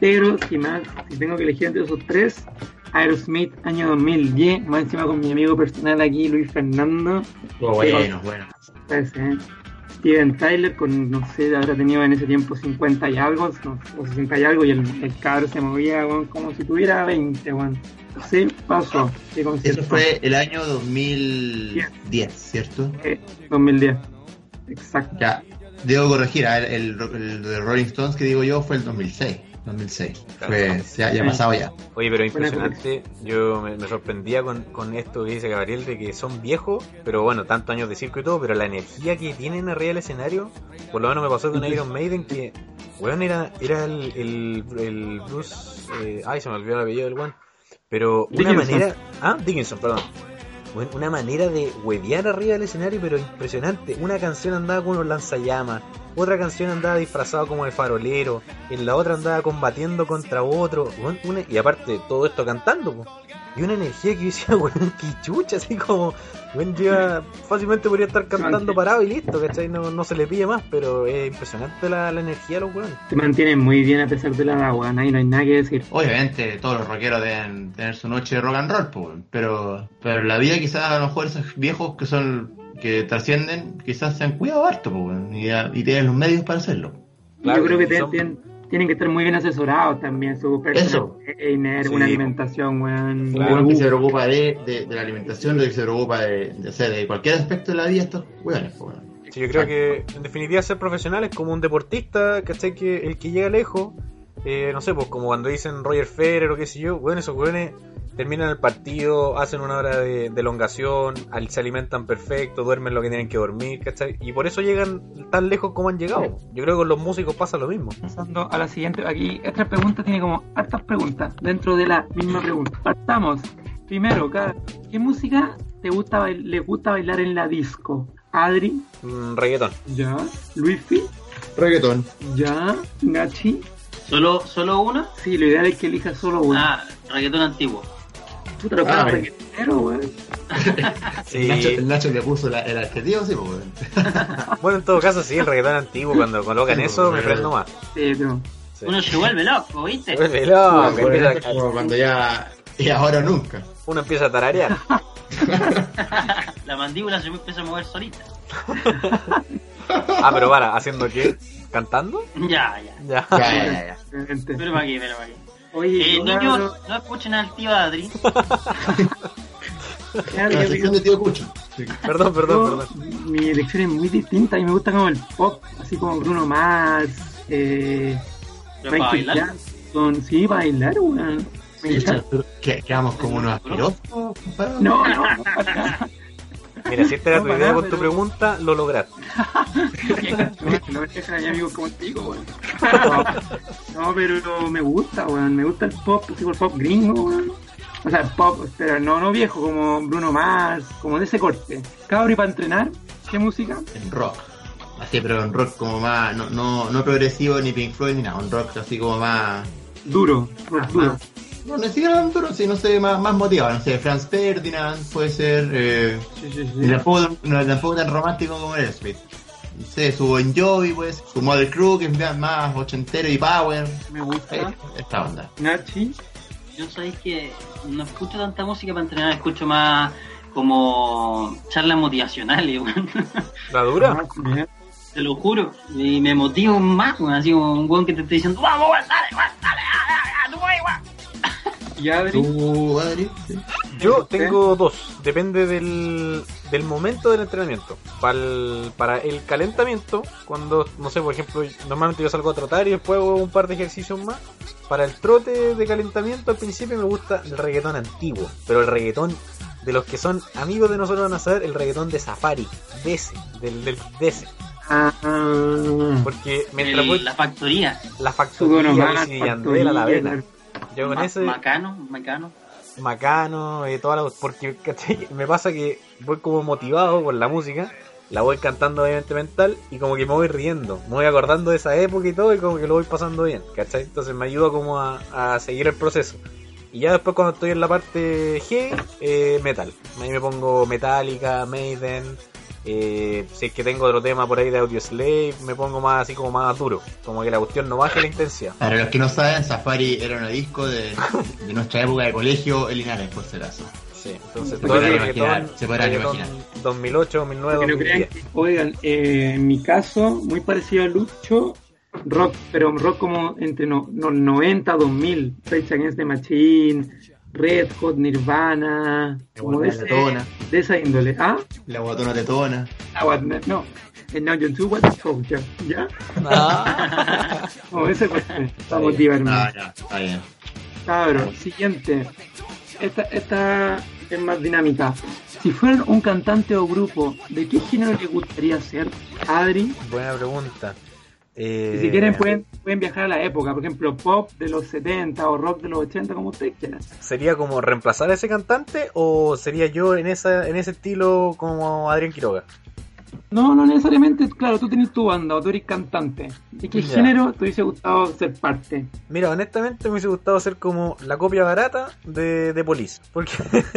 Pero si más, si tengo que elegir entre esos tres, Aerosmith año 2010, más encima con mi amigo personal aquí, Luis Fernando. Bueno, bueno. Ese, ¿eh? Steven Tyler con, no sé, habrá tenido en ese tiempo 50 y algo, no, o 60 y algo, y el, el cabro se movía weón, como si tuviera 20, weón. Se pasó. Concierto. Eso fue el año 2010, ¿cierto? Eh, 2010. Exacto. Ya, debo corregir, el, el, el de Rolling Stones que digo yo fue el 2006. 2006. Fue, ya, ya ha pasado ya. Oye, pero impresionante. Yo me, me sorprendía con, con esto que dice Gabriel de que son viejos, pero bueno, tantos años de circo y todo, pero la energía que tienen arriba del escenario, por lo menos me pasó con Iron Maiden que, weón, era, era el, el, el Bruce. eh, ay, se me olvidó el apellido del weón. Pero una Dickinson. manera. Ah, Dickinson, perdón. Una manera de huevear arriba del escenario, pero impresionante. Una canción andaba con unos lanzallamas, otra canción andaba disfrazado como de farolero, en la otra andaba combatiendo contra otro, una- y aparte todo esto cantando, po. y una energía que decía, <laughs> weón, que chucha, así como, weón, yo fácilmente podría estar cantando parado y listo, ¿cachai? No, no se le pide más, pero es impresionante la, la energía de los weones. Se mantienen muy bien a pesar de la edad, weón. Ahí no hay nada que decir. Obviamente todos los rockeros deben tener su noche de rock and roll, pues, pero, pero la vida quizás a lo mejor esos viejos que son que trascienden, quizás se han cuidado harto, pues, y, y tienen los medios para hacerlo. Claro, Yo creo que son- tienen, tienen que estar muy bien asesorados también, su Eso. trainer, Sí. una alimentación, weón. Claro, Uno que se preocupa de, de, de la alimentación, de que se preocupa de, de, hacer de cualquier aspecto de la vida estos weones, pues, weón. Sí, yo creo que en definitiva ser profesional es como un deportista, ¿cachai? Que el que llega lejos, eh, no sé, pues como cuando dicen Roger Federer o qué sé yo, bueno, esos weones terminan el partido, hacen una hora de, de elongación, al- se alimentan perfecto, duermen lo que tienen que dormir, ¿cachai? Y por eso llegan tan lejos como han llegado. Yo creo que con los músicos pasa lo mismo. Pasando a la siguiente, aquí esta pregunta tiene como hartas preguntas dentro de la misma pregunta. Partamos. Primero, cada- ¿qué música te gusta le gusta bailar en la disco? Adri, Mm, reggaetón. ya. Luisfi, Reggaetón. ya. Nachi, ¿Solo, solo una? sí, lo ideal es que elijas solo uno. Ah, reggaetón antiguo. Puta, lo ah, reggaetonero, weón. <laughs> Sí. El, Nacho, el Nacho le puso la- el adjetivo, sí, pues, weón. <laughs> Bueno, en todo caso, sí, el reggaetón antiguo, cuando colocan Sí, eso, me pero- prendo más. Sí, pero- Sí. Uno se vuelve loco, ¿viste? Se vuelve loco, Bueno, empieza es como a- cuando ya. Y ahora o nunca. uno empieza a tararear. <laughs> La mandíbula se me empieza a mover solita. Ah, pero para, ¿haciendo qué? ¿Cantando? Ya, ya. Ya. Ya, ya, ya. ya. Pero para qué, pero para qué. Oye, Eh, yo niños, abro- no escuchen al tío Adri. <laughs> claro, La yo sección digo- de tío Cucho. Sí. Perdón, perdón, yo- perdón. Mi elección es muy distinta. A mí me gusta como el pop, así como Bruno Mars, eh, Michael bailar. Jackson. Sí, bailar, weón. Sí, que- Quedamos como unos compadre. No, no, no. Mira, si esta era No, tu idea con tu pregunta, lo lograste. No amigos como contigo, pero me gusta, weón. Me gusta el pop, así como el pop gringo, weón. O sea, el pop, pero no, no viejo, como Bruno Mars, como de ese corte. Cabri para entrenar, ¿qué música? En rock. Así, pero en rock como más. No, no, no progresivo ni Pink Floyd ni nada. Un rock así como más. Duro, rock duro. más no, no siquiera tan duro, sino sé, más, más motivado. No sé, Franz Ferdinand puede ser. Eh, Sí, sí, ni sí. tampoco, no, tampoco tan romántico como el Smith. No sé, su Bon Jovi, pues. Su Mother Crew, que es más- ochentero y power. Me Eh, gusta. Esta onda. Nachi, Yo sabéis que no escucho tanta música para entrenar, escucho más como charlas motivacionales, weón. ¿La dura? Ah. Te lo juro. Y me motivo más, weón. Así como un weón que te está diciendo, vamos, weón, dale, weón, dale, dale, dale, tú puedes, weón". Y Adri, ¿Tú, Adri? Sí. Yo tengo dos, depende del, del momento del entrenamiento. Pal- para el calentamiento, cuando, no sé, por ejemplo, normalmente yo salgo a trotar y después hago un par de ejercicios más. Para el trote de calentamiento al principio me gusta el reggaetón antiguo, pero el reggaetón de los que son amigos de nosotros van a saber el reggaetón de Safari, de ese, del, del de ese. ah, Porque mientras El- voy la factoría. la factoría nomás, Wisin y Yandel a la factoría, vena. Yo con Ma- ese Macano, Macano. macano y toda la porque ¿cachai? <laughs> me pasa que voy como motivado por la música la voy cantando obviamente mental y como que me voy riendo me voy acordando de esa época y todo y como que lo voy pasando bien ¿cachai? entonces me ayuda como a, a seguir el proceso y ya después cuando estoy en la parte G eh, metal ahí me pongo Metallica Maiden eh, si es que tengo otro tema por ahí de Audioslave me pongo más así como más duro como que la cuestión no baje la intensidad Para los que no saben, Safari era una disco de, de nuestra época de colegio, el Linares, por acaso. Sí, entonces Se todo el reggaetón, imaginar, se podrán reggaetón imaginar. 2008, 2009, Para que no crean 2010. que- oigan, eh, en mi caso, muy parecido a Lucho, rock, pero rock como entre no, no, 90 2000, Rage Against the Machine, Red Hot, Nirvana, como de, La ese- de esa índole. ¿Ah? la guatona tetona. Ah, what, no. And now you do what the fuck, ya. ¿Ya? Ah. <laughs> Como ese pues, para motivarme. Ah, ya, está bien. Cabros, siguiente. Esta, esta es más dinámica. Si fueran un cantante o grupo, ¿de qué género les gustaría ser? Adri, Buena pregunta. Eh, si quieren pueden, pueden viajar a la época, por ejemplo, pop de los 70 o rock de los 80, como ustedes quieran. ¿Sería como reemplazar a ese cantante o sería yo en esa en ese estilo como Adrián Quiroga? No, no necesariamente, claro, tú tenés tu banda o tú eres cantante. ¿De qué género te hubiese gustado ser parte? Mira, honestamente me hubiese gustado ser como la copia barata de, de Police. Porque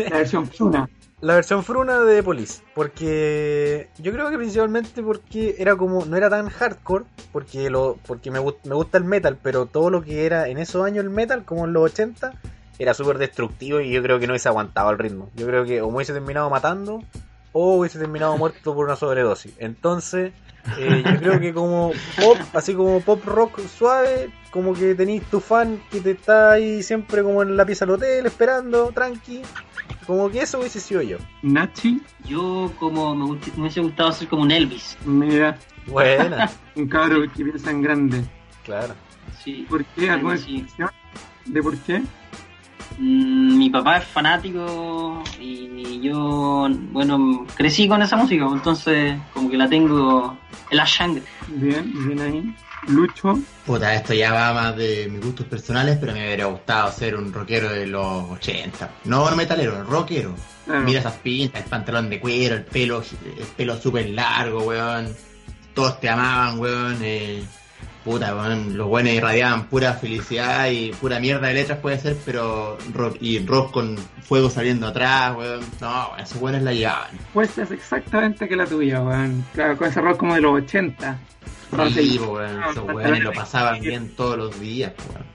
La versión Fruna. La versión fruna de Police. Porque yo creo que principalmente porque era como, no era tan hardcore, porque lo porque me, me gusta el metal, pero todo lo que era en esos años el metal, como en los 80, era súper destructivo y yo creo que no hubiese aguantado el ritmo. Yo creo que o me hubiese terminado matando o hubiese terminado <laughs> muerto por una sobredosis. Entonces, eh, yo creo que como pop, así como pop rock suave, como que tenéis tu fan que te está ahí siempre como en la pieza del hotel esperando, tranqui. Como que eso hubiese sido yo. Nachi, Yo como me, me hubiese gustado ser como un Elvis. mira, Buena, <laughs> un cabro que piensa en grande. claro. Sí. ¿Por qué? ¿Alguna Sí. de por qué? Mm, mi papá es fanático y yo, bueno, crecí con esa música, entonces como que la tengo en la sangre. Bien, bien ahí. Lucho, Puta, esto ya va más de mis gustos personales, pero me hubiera gustado ser un rockero de los 80. No, no metalero, rockero. claro. Mira esas pintas, el pantalón de cuero, el pelo, el pelo súper largo, weón. Todos te amaban, weón. Eh, puta, weón, los buenos irradiaban pura felicidad y pura mierda de letras puede ser, pero rock, y rock con fuego saliendo atrás, weón. No, weón, esos buenos la llevaban. Pues es exactamente que la tuya, weón. Claro, con ese rock como de los 80. Sí, weón, esos weones lo pasaban bien todos los días, weón.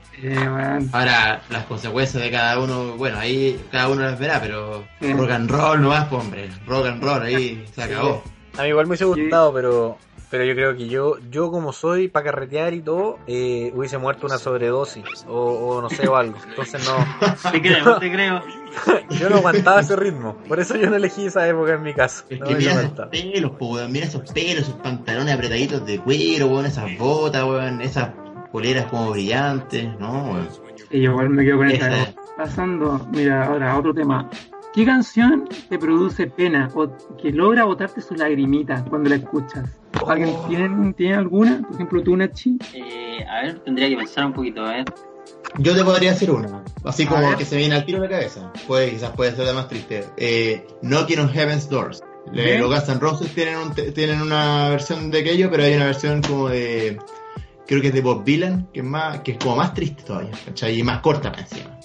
Ahora, las consecuencias de cada uno, bueno, ahí cada uno las verá, pero Sí. rock and roll no más, po, hombre. Rock and roll, ahí se acabó. A mí igual me hubiese gustado, pero pero yo creo que yo yo como soy para carretear y todo, eh, hubiese muerto una sobredosis o, o no sé o algo. Entonces no, Te creo, te creo. <laughs> yo no aguantaba ese ritmo. Por eso yo no elegí esa época en mi caso. Es No, que mira esos pelos, po. Mira esos pelos, esos pantalones apretaditos de cuero, weón. Esas botas, weón. Esas poleras como brillantes, ¿no, weón? Y yo igual me quedo con época. Pasando, mira, ahora otro tema. ¿Qué canción te produce pena o que logra botarte su lagrimita cuando la escuchas? ¿Alguien tiene, tiene alguna? Por ejemplo, tú, Nachi. Eh, a ver, tendría que pensar un poquito, a ver. Yo te podría decir una, así A como ver. que se me viene al tiro en la cabeza. Puede, quizás puede ser la más triste. Eh, Knocking on Heaven's Doors. Le- los Guns N' Roses tienen, un tienen una versión de aquello, pero hay una versión como de. Creo que es de Bob Dylan, que es, más, que es como más triste todavía, ¿cachai? Y más corta para encima.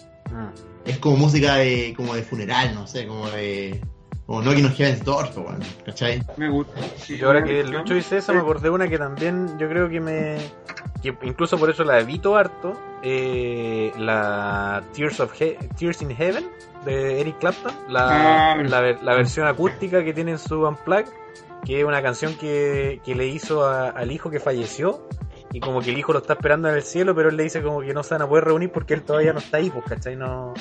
Es como música de, como de funeral, no sé, como de. Como on Heaven's Doors, pues, bueno, ¿cachai? Me gusta. Y ahora que el Lucho dice eso, me acordé una que también yo creo que me. que incluso por eso la evito harto. eh, la Tears, of He- Tears in Heaven de Eric Clapton. La, Ah, la, ver- la versión acústica que tiene en su Unplugged. Que es una canción que, que le hizo a- al hijo que falleció. Y como que el hijo lo está esperando en el cielo, pero él le dice como que no se van a poder reunir porque él todavía no está ahí, pues, ¿cachai? No,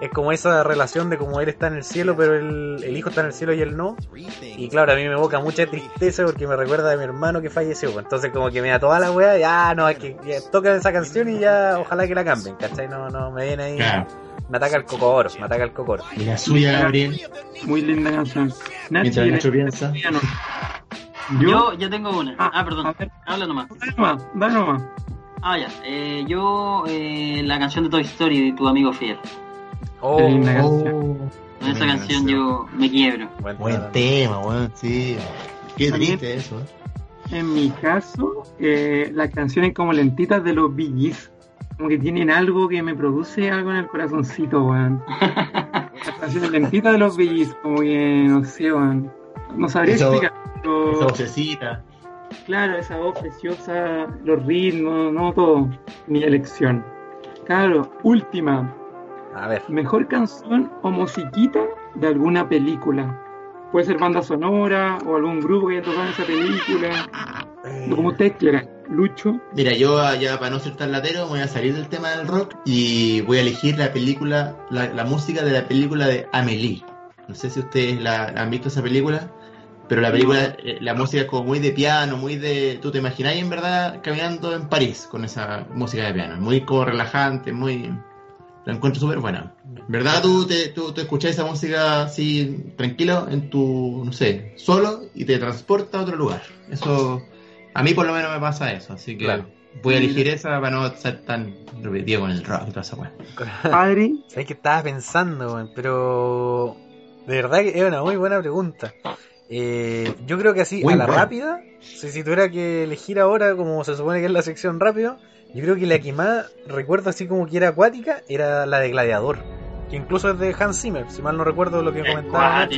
es como esa relación de como él está en el cielo, pero él- el hijo está en el cielo y él no. Y claro, a mí me evoca mucha tristeza porque me recuerda de mi hermano que falleció. pues. Entonces como que me da toda la weá, ya no, es que ya, tocan esa canción y ya ojalá que la cambien, ¿cachai? No, no, me viene ahí, Claro. me ataca el cocoro, me ataca el cocoro. Y la suya, Gabriel, Muy linda canción. Nachi, mientras Nacho ¿tienes piensa. Yo, yo tengo una. Ah, Ah, perdón. Habla nomás. Dale nomás, dale nomás. Ah, ya. Eh, yo, eh, la canción de Toy Story de tu amigo fiel. Oh, Qué linda Oh, Con esa canción yo me quiebro. buen Buen tema. weón, sí. Qué También- triste eso, ¿eh? En mi caso, eh, las canciones como lentitas de los Bee Gees, como que tienen algo que me produce algo en el corazoncito, weón. <laughs> Las canciones lentitas de los Bee Gees, como que, no sé, weón. No sabría Eso- explicar, Esa vocecita. claro, esa voz preciosa, los ritmos, no todo, mi elección. Claro, última, A ver, mejor canción o musiquita de alguna película. Puede ser banda sonora o algún grupo que haya tocado en esa película. eh, Como ustedes quieran. Lucho. Mira, yo ya para no ser tan latero voy a salir del tema del rock y voy a elegir la película, la, la música de la película de Amélie. No sé si ustedes la, han visto esa película, pero la película, eh, la música es como muy de piano, muy de... Tú te imagináis en verdad caminando en París con esa música de piano, muy como relajante, muy... La encuentro súper buena. ¿Verdad? Tú te, tú, tú escuchás esa música así tranquilo en tu, no sé, solo y te transporta a otro lugar. Eso, a mí por lo menos me pasa eso, así que Claro. voy a elegir esa para no ser tan repetido con el rock y toda esa weá. <laughs> Adri. ¿Sabes qué estaba pensando? Pero de verdad que es una muy buena pregunta. Eh, yo creo que así, Muy a la rápida, si, si tuviera que elegir ahora, como se supone que es la sección rápido, yo creo que la que más recuerdo así como que era acuática era la de Gladiador. Que incluso es de Hans Zimmer, si mal no recuerdo lo que comentaba.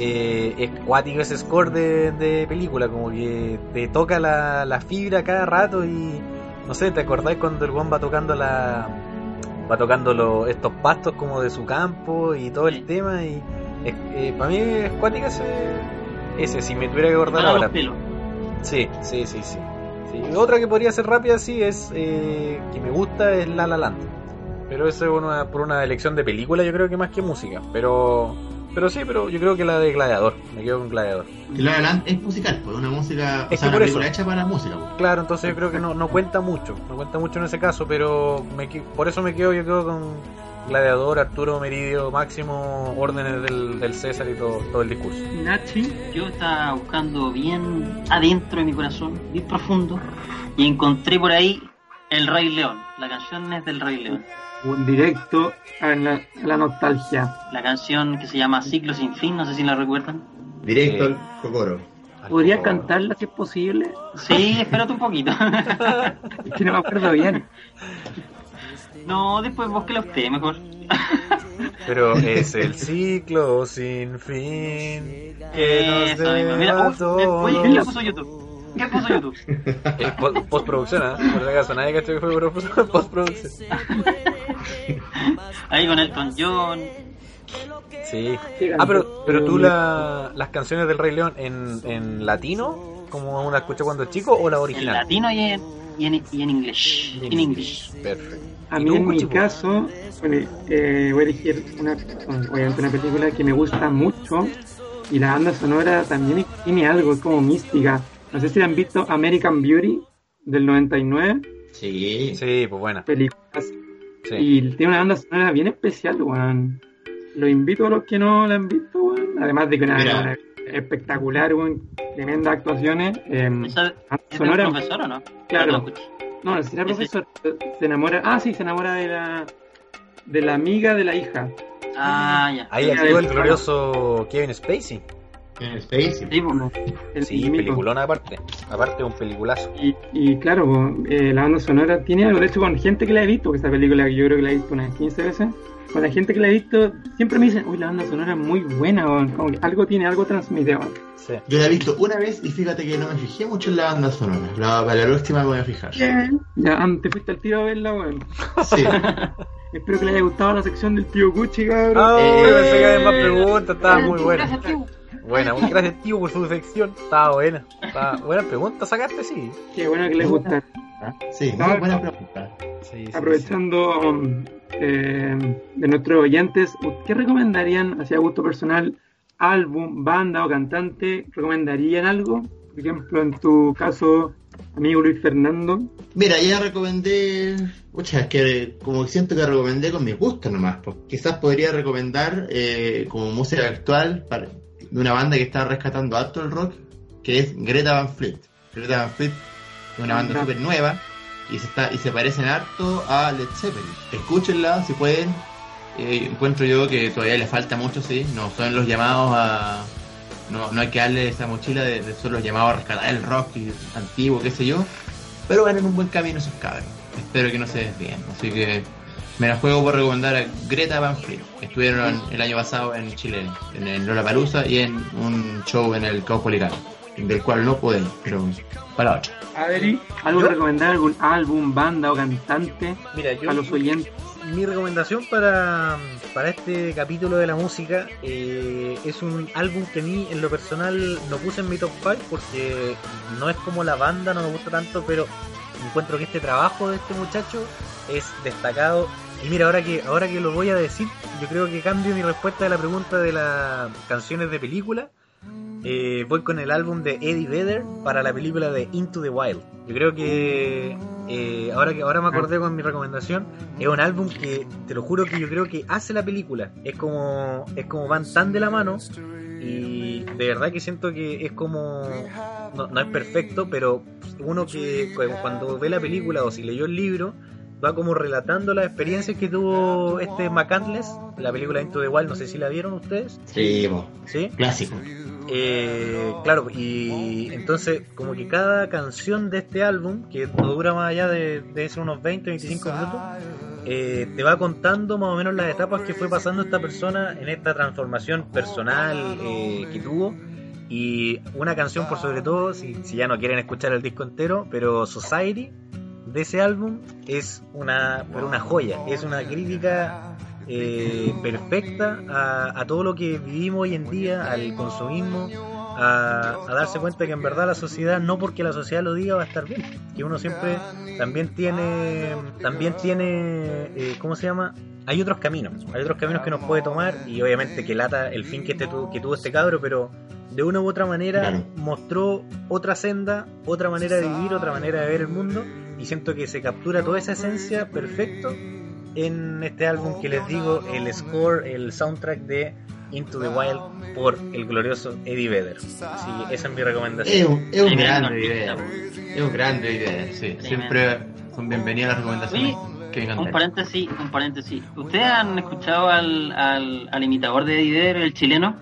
Eh, es cuático ese score de, de película, como que te toca la, la fibra cada rato y no sé, ¿te acordáis cuando el Juan va tocando la va tocando los, estos pastos como de su campo y todo el tema y para mí es cuática ese, ese, si me tuviera que acordar Para ahora. Sí, sí, sí, sí. Otra que podría ser rápida sí es eh, que me gusta es La La Land. Pero eso es una, por una elección de película yo creo que más que música. Pero pero sí, pero yo creo que la de Gladiador. Me quedo con Gladiador. La La Land es musical, pues una música, o Es sea, que una por película eso. hecha para la música. pues. Claro, entonces yo creo que no, no cuenta mucho. No cuenta mucho en ese caso, pero me, por eso me quedo yo quedo con Gladiador, Arturo Meridio, Máximo, órdenes del, del César y todo, todo el discurso. Nachi. Yo estaba buscando bien adentro de mi corazón, bien profundo, y encontré por ahí El Rey León. La canción es del Rey León. Un directo a la, a la nostalgia. La canción que se llama Ciclo sin fin, no sé si la recuerdan. Directo Sí. al Cocoro. ¿Podrías cantarla si es posible? Sí, espérate un poquito. <laughs> Es que no me acuerdo bien. No, después búsquela usted mejor. <laughs> Pero es el ciclo sin fin que Eso mismo. Mira, uf, oye, ¿quién la puso YouTube? ¿Quién puso YouTube? <laughs> Po- postproducción, ¿ah? Por si acaso, nadie cachó que fue pro- <laughs> postproducción. Ahí con Elton John. Sí. Ah, pero, pero tú eh, la, las canciones del Rey León en, en latino, como uno la escuchó cuando es chico, o la En original? latino y en, y en, y en inglés. En inglés. Perfecto. A ¿Y mí en mi caso, bueno, eh, voy a elegir una, obviamente una película que me gusta mucho y la banda sonora también tiene algo, es como mística. No sé si la han visto American Beauty del 99, Sí. Sí, pues buena. películas, Sí. y tiene una banda sonora bien especial, weón. Lo invito a los que no la han visto, weón. Además de que una, espectacular, weón, tremendas actuaciones. eh, ¿Esa banda es sonora, profesor o no? Claro. No. No, si Sí, sí. profesor, se enamora, ah, sí, se enamora de la, de la amiga de la hija. Ah, ya. Ahí actúa el glorioso Kevin Spacey. En Space. Sí. El Sí, aparte. Aparte un peliculazo. Y, y claro, eh, la banda sonora tiene algo, de hecho con gente que la he visto, que esta película que yo creo que la he visto unas 15 veces, con la gente que la he visto, siempre me dicen, uy, la banda sonora es muy buena, weón", como que algo tiene, algo transmite, weón. Sí. Yo la he visto una vez y fíjate que no me fijé mucho en la banda sonora. La, para la me voy a fijar. Ya, antes fuiste al tiro a verla, weón. Sí. <laughs> Espero que le haya gustado la sección del tío Gucci, cabrón. Ah, Eh, pensé que había más preguntas, estaba muy buena. Buena, muchas gracias <laughs> tío por su sección. Estaba buena. Estaba buena pregunta, sacaste, sí. Qué bueno que les gusta. Sí, muy buena pregunta. Sí, sí, Aprovechando um, eh, de nuestros oyentes, ¿qué recomendarían, hacia gusto personal, álbum, banda o cantante? ¿Recomendarían algo? Por ejemplo, en tu caso, amigo Luis Fernando. Mira, ya recomendé. Pucha, es que como siento que recomendé con mi gusto nomás. Pues quizás podría recomendar eh, como música actual para- de una banda que está rescatando alto el rock, que es Greta Van Fleet. Greta Van Fleet es una banda Anda. súper nueva y se está y se parecen harto a Led Zeppelin. Escúchenla si pueden. Eh, encuentro yo que todavía le falta mucho, sí. No son los llamados a. No, no hay que darle esa mochila de, de son los llamados a rescatar el rock y- antiguo, qué sé yo. Pero van en un buen camino esos cabros. Espero que no se desvíen. Así que me la juego por recomendar a Greta Van Fleet. Estuvieron el año pasado en Chile, en el Lollapalooza y en un show en el Caupolicán, del cual no pude, pero para la otra. Adri, ¿algo que recomendar? ¿Algún álbum, banda o cantante? Mira, yo A los oyentes. mi recomendación para, para este capítulo de la música eh, es un álbum que a mí en lo personal no puse en mi top 5 porque no es como la banda, no me gusta tanto, pero encuentro que este trabajo de este muchacho es destacado. Y mira, ahora que, ahora que lo voy a decir, yo creo que cambio mi respuesta de la pregunta de las canciones de película. Eh, voy con el álbum de Eddie Vedder para la película de Into the Wild. Yo creo que eh, ahora que ahora me acordé con mi recomendación, es un álbum que te lo juro que yo creo que hace la película. Es como es como van tan de la mano y de verdad que siento que es como no, es perfecto, pero uno que cu- cuando ve la película o si leyó el libro va como relatando las experiencias que tuvo este McCandless, la película Into the Wild, no sé si la vieron ustedes, Sí, ¿sí? clásico. Eh, claro, y entonces como que cada canción de este álbum, que no dura más allá de, de ser unos 20, 25 minutos, eh, te va contando más o menos las etapas que fue pasando esta persona en esta transformación personal eh, que tuvo. Y una canción por sobre todo, si, si ya no quieren escuchar el disco entero, pero Society de ese álbum es una, pero una joya, es una crítica eh, perfecta a, a todo lo que vivimos hoy en día, al consumismo, a, a darse cuenta que en verdad la sociedad, no porque la sociedad lo diga, va a estar bien, que uno siempre también tiene, también tiene, eh, ¿cómo se llama? Hay otros caminos, hay otros caminos que nos puede tomar y obviamente que lata el fin que, este tu- que tuvo este cabro, pero de una u otra manera Claro. mostró otra senda, otra manera de vivir, otra manera de ver el mundo y siento que se captura toda esa esencia perfecto en este álbum que les digo, el score, el soundtrack de Into the Wild por el glorioso Eddie Vedder. Así que esa es mi Es recomendación. un, es un grande idea. Es un grande idea, sí. Siempre son bienvenidas las recomendaciones que me Un paréntesis, un paréntesis. ¿Ustedes han escuchado al, al, al imitador de Eddie Vedder, el chileno?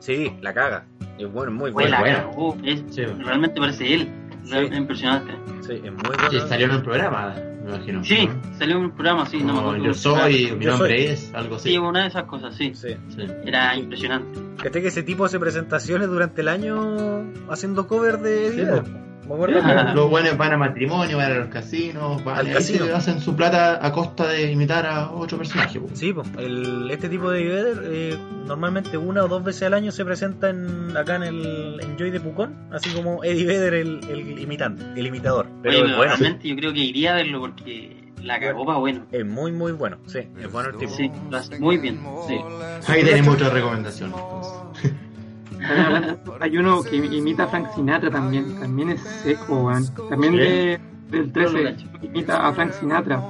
Sí, la caga. Es bueno, muy bueno. la bueno. cagó, es- Sí. Realmente parece él. Impresionante. Sí, es muy Que bueno. salió en un programa, me imagino. Sí, ¿no? salió un programa, sí, no me Como acuerdo. yo soy, mi Yo nombre soy. es, algo así. Sí, una de esas cosas, sí. Sí. Sí. Era impresionante. ¿Cachai que ese tipo hace presentaciones durante el año haciendo cover de Sí. Me acuerdo que- Ah. <laughs> Los buenos van a matrimonio, van a los casinos, van Al casino. hacen su plata a costa de imitar a otro personaje. po. Sí, pues, el, este tipo de Vedder eh, normalmente una o dos veces al año se presenta en, acá en el en Joy de Pucón, así como Eddie Vedder el, el imitante, el imitador. Pero Oye, es pero bueno, realmente yo creo que iría a verlo porque la cagó para bueno. es muy muy bueno, sí, es bueno el tipo. Sí, lo hace muy bien. Sí. Ahí tenemos otra recomendación. entonces. <laughs> Hablando- <laughs> Hay uno que imita a Frank Sinatra también, también es seco, weón. También de, del No 13 lo cacho. imita a Frank Sinatra.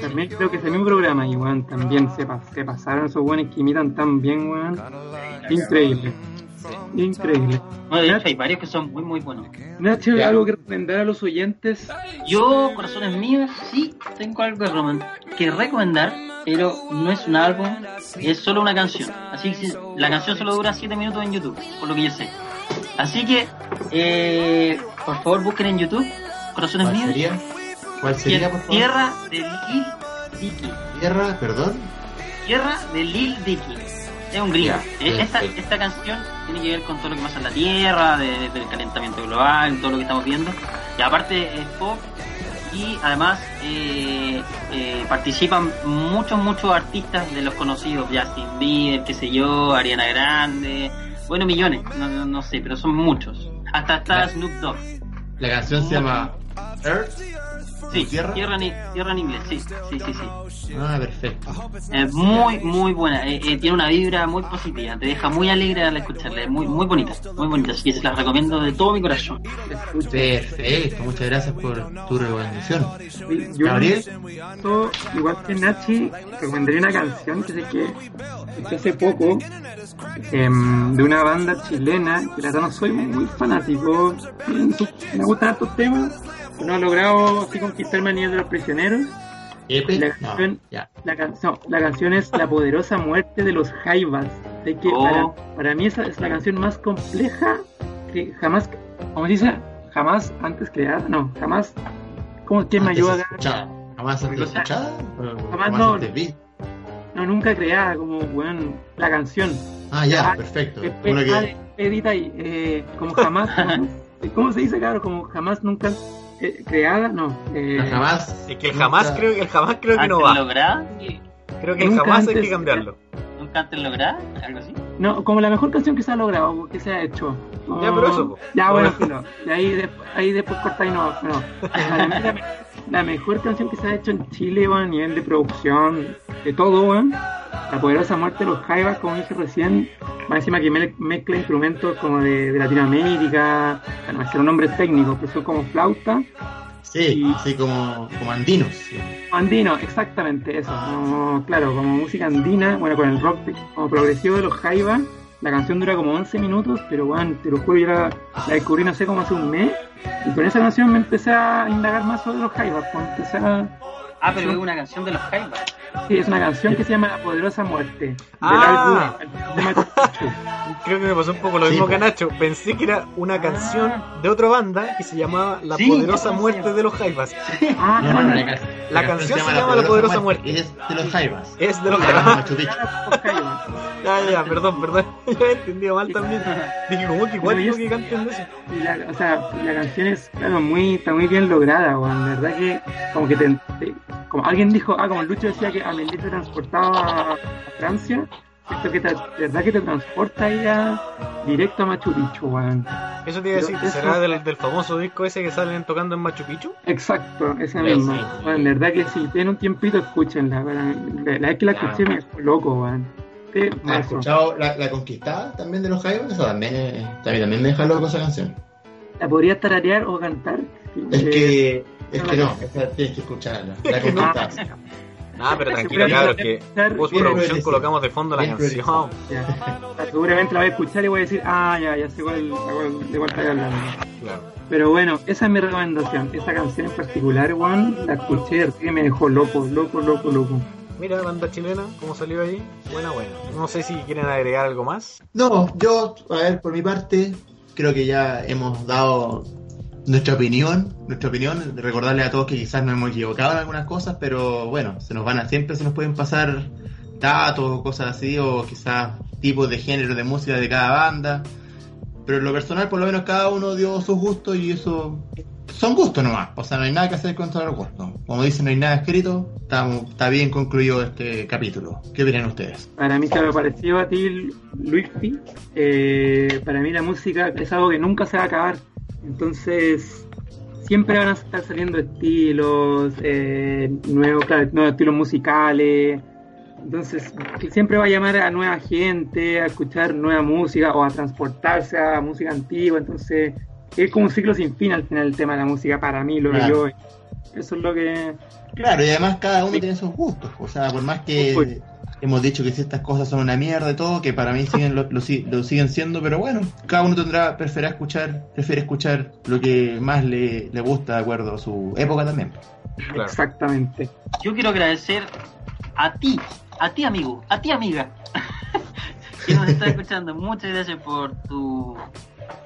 También creo que es el mismo programa y weón, también se, pa- se pasaron esos weones que imitan tan bien, weón. Increíble, increíble. No, de hecho hay varios que son muy muy buenos. Nacho, algo que recomendar a los oyentes. Yo, corazones míos, sí tengo algo que recomendar, pero no es un álbum, es solo una canción. Así que la canción solo dura 7 minutos en YouTube, por lo que yo sé. Así que, eh, por favor, busquen en YouTube, corazones ¿Cuál míos, sería? ¿Cuál sería, por favor? Tierra de Lil Dicky. Tierra, perdón. Tierra de Lil Dicky. Es un gringo. Ya, Eh, esta, perfecto. esta canción tiene que ver con todo lo que pasa en la Tierra, de- del calentamiento global, todo lo que estamos viendo. Y aparte es pop y además eh, eh, participan muchos, muchos artistas de los conocidos, Justin Bieber, qué sé yo, Ariana Grande, bueno, millones, no, no, no sé, pero son muchos. Hasta está. Snoop Dogg. La canción se llama Earth. Sí, ¿Tierra? tierra, en, tierra en inglés, sí, sí, sí, sí. Ah, perfecto. Es muy, muy buena. Eh, eh, tiene una vibra muy positiva. Te deja muy alegre al escucharla. Es muy, muy bonita. Muy bonita. Así que se las recomiendo de todo mi corazón. Perfecto, muchas gracias por tu recomendación. yo- Gabriel, Yo, igual que Nachi, recomendaría una canción que sé que hace poco em, de una banda chilena que la verdad no soy muy fanático. Me gustan estos temas. No ha logrado así conquistarme a nivel de los prisioneros. Epe, La no, canción- ya. La, canción la canción es La poderosa muerte de los Jaivas. De que Oh. para, para mí esa es la canción más compleja que jamás, ¿cómo se dice? Jamás antes creada. No, jamás. ¿Cómo quién me ayuda. ¿Jamás antes Jamás no. antes vi? No, nunca creada, como, weón, la canción. Ah, ya, Ah, perfecto. Eh, Como eh, ah, que... edita ahí, eh, como jamás, como- <laughs> ¿cómo se dice, cabrón? Como jamás, nunca eh, creada, no. Eh, jamás. Es que el jamás nunca- creo, el jamás creo que no ¿Antes va. lograda? Creo que el jamás hay que cambiarlo. ¿Nunca antes lograda? ¿Algo así? No, como la mejor canción que se ha logrado, que se ha hecho. Ya, pero eso, po. Ya, No, bueno, no. filo. Y ahí, de- ahí después corta y no. no. La, la mejor canción que se ha hecho en Chile, weón, a nivel de producción, de todo, weón. La poderosa muerte de los Jaivas, como dije recién. Más encima que me- mezcla instrumentos como de, de Latinoamérica. Bueno, me un nombres técnicos, que son como flauta. Sí, Y- sí, como, como andinos. sí. Andino, exactamente eso. Como, claro, como música andina, bueno, con el rock como progresivo de los Jaivas. La canción dura como 11 minutos, pero bueno, te lo juro, yo la, la descubrí no sé como hace un mes. Y con esa canción me empecé a indagar más sobre los Jaivas. Pues empecé a... Ah, pero es una canción de los Jaivas. Sí, es una canción que se llama La Poderosa Muerte. Del Ah. álbum de Machu Picchu. Creo que me pasó un poco lo Sí, mismo que a Nacho. Pensé que era una canción de otra banda que se llamaba La Sí, Poderosa ¿cómo se Muerte de los Jaivas. Ah, No, la, La canción se llama La Poderosa Muerte. Es de los Jaivas. Es de los <laughs> Ah, Jaivas. Los Jaivas. Ya, ya, perdón, perdón. <laughs> Yo he entendido mal también. <laughs> Dije, ¿cómo que igual y que canten eso? Y la, o sea, la canción es, claro, muy, está muy bien lograda, weón. La verdad que, como que te, te- como alguien dijo, ah, como Lucho decía que Amelie te transportaba a, Francia, esto que te, de verdad que te transporta ahí a, directo a Machu Picchu, weón. Eso te iba a decir, eso- ¿será del, del famoso disco ese que salen tocando en Machu Picchu? Exacto, esa Sí, misma. sí. Weón, de verdad que si tienen un tiempito, escúchenla. La, la vez que la escuché me dejó loco, weón. ¿Has escuchado la, la Conquistada también de los Jaivas? Eso también, también, también me deja loco esa canción. ¿La podrías tararear o cantar? Es Eh, que, es que no, esa tienes que escucharla. La. Conquistada. Ah, pero tranquilo, cabros, que postproducción colocamos de fondo la canción. Seguramente la voy a escuchar y voy a decir, ah, ya, ya sé cuál, de cuál está hablando. Claro. Pero bueno, esa es mi recomendación. Esa canción en particular, Juan, la escuché y me dejó loco, loco, loco, loco. Mira, banda chilena, cómo salió ahí. Buena, buena. No sé si quieren agregar algo más. No, yo, a ver, por mi parte, creo que ya hemos dado nuestra opinión, nuestra opinión, recordarle a todos que quizás nos hemos equivocado en algunas cosas, pero bueno, se nos van a siempre se nos pueden pasar datos o cosas así, o quizás tipos de género de música de cada banda. Pero en lo personal, por lo menos cada uno dio sus gustos y eso son gustos nomás. O sea, no hay nada que hacer contra los gustos. Como dicen, no hay nada escrito. Está, bien concluido este capítulo. ¿Qué opinan ustedes? Para mí, se me pareció a ti, Luispi, eh, para mí la música es algo que nunca se va a acabar. Entonces, siempre van a estar saliendo estilos, eh, nuevos, claro, nuevos estilos musicales. Entonces, que siempre va a llamar a nueva gente a escuchar nueva música o a transportarse a música antigua. Entonces, es como un ciclo sin fin al final el tema de la música para mí, lo que Claro. yo. Eso es lo que. Claro, y además cada uno Sí. tiene sus gustos. O sea, por más que Uy. Hemos dicho que ciertas cosas son una mierda y todo, que para mí siguen lo, lo si- lo siguen siendo, pero bueno, cada uno tendrá, prefiere escuchar, prefiere escuchar lo que más le, le gusta de acuerdo a su época también. Claro. Exactamente. Yo quiero agradecer a ti, a ti amigo, a ti amiga, <laughs> que nos está escuchando. Muchas gracias por tu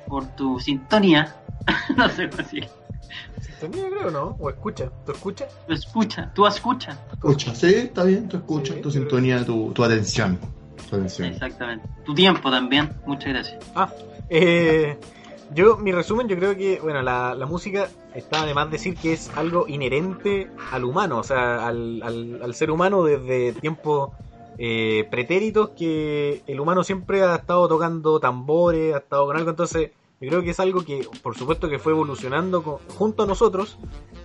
por tu sintonía. <laughs> no sé cómo decir. Sintonía creo, ¿no? O escucha. ¿Tú escuchas? Tu escucha, tu escucha. Escucha, sí, está bien, tú escuchas, Sí, tu pero- sintonía, tu, tu atención. Tu atención. Exactamente. Tu tiempo también. Muchas gracias. Ah, eh, yo, mi resumen, yo creo que, bueno, la, la música está de más decir que es algo inherente al humano, o sea, al, al, al ser humano desde tiempos eh, pretéritos que el humano siempre ha estado tocando tambores, ha estado con algo, entonces yo creo que es algo que, por supuesto, que fue evolucionando con- junto a nosotros,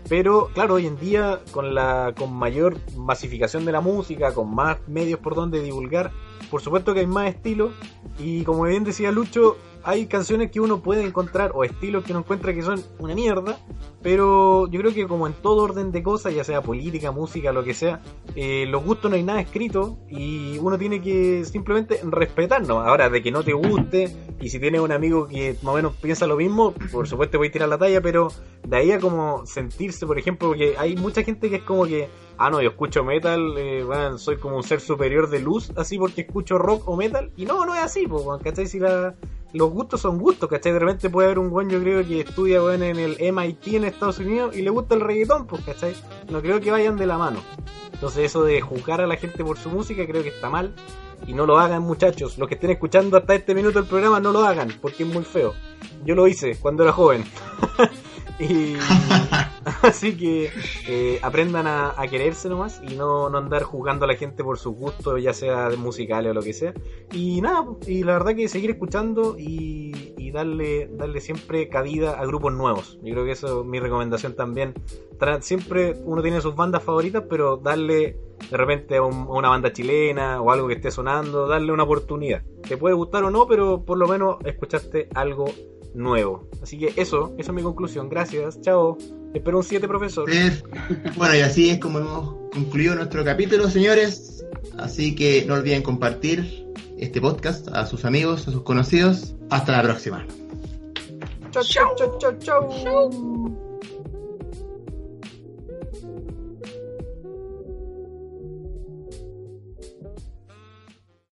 pero claro, hoy en día con la con mayor masificación de la música, con más medios por donde divulgar, por supuesto que hay más estilos y como bien decía Lucho, hay canciones que uno puede encontrar o estilos que uno encuentra que son una mierda, pero yo creo que como en todo orden de cosas, ya sea política, música, lo que sea, eh, los gustos no hay nada escrito y uno tiene que simplemente respetarnos. Ahora, de que no te guste y si tienes un amigo que más o menos piensa lo mismo, por supuesto voy a tirar la talla, pero de ahí a como sentirse, por ejemplo, porque hay mucha gente que es como que, ah, no, yo escucho metal, eh, bueno, soy como un ser superior de luz, así porque escucho rock o metal, y no, no es así, pues. Si la, los gustos son gustos, ¿cachai? De repente puede haber un buen, yo creo, que estudia, en el MIT en Estados Unidos y le gusta el reggaetón, pues, ¿cachai? No creo que vayan de la mano. Entonces eso de juzgar a la gente por su música creo que está mal. Y no lo hagan muchachos. Los que estén escuchando hasta este minuto del programa no lo hagan, porque es muy feo. Yo lo hice cuando era joven. <laughs> y <laughs> así que eh, aprendan a, a quererse nomás y no, no andar juzgando a la gente por sus gustos, ya sea de musicales o lo que sea. Y nada, y la verdad que seguir escuchando y, y darle, darle siempre cabida a grupos nuevos. Yo creo que eso es mi recomendación también. Tra- siempre uno tiene sus bandas favoritas, pero darle de repente a, un- a una banda chilena o algo que esté sonando, darle una oportunidad. Te puede gustar o no, pero por lo menos escuchaste algo nuevo. Así que eso, esa es mi conclusión. Gracias, chao. Espero un 7, profesor. Eh, Bueno, y así es como hemos concluido nuestro capítulo, señores. Así que no olviden compartir este podcast a sus amigos, a sus conocidos. Hasta la próxima. Chao, chao, chao, chao, chao.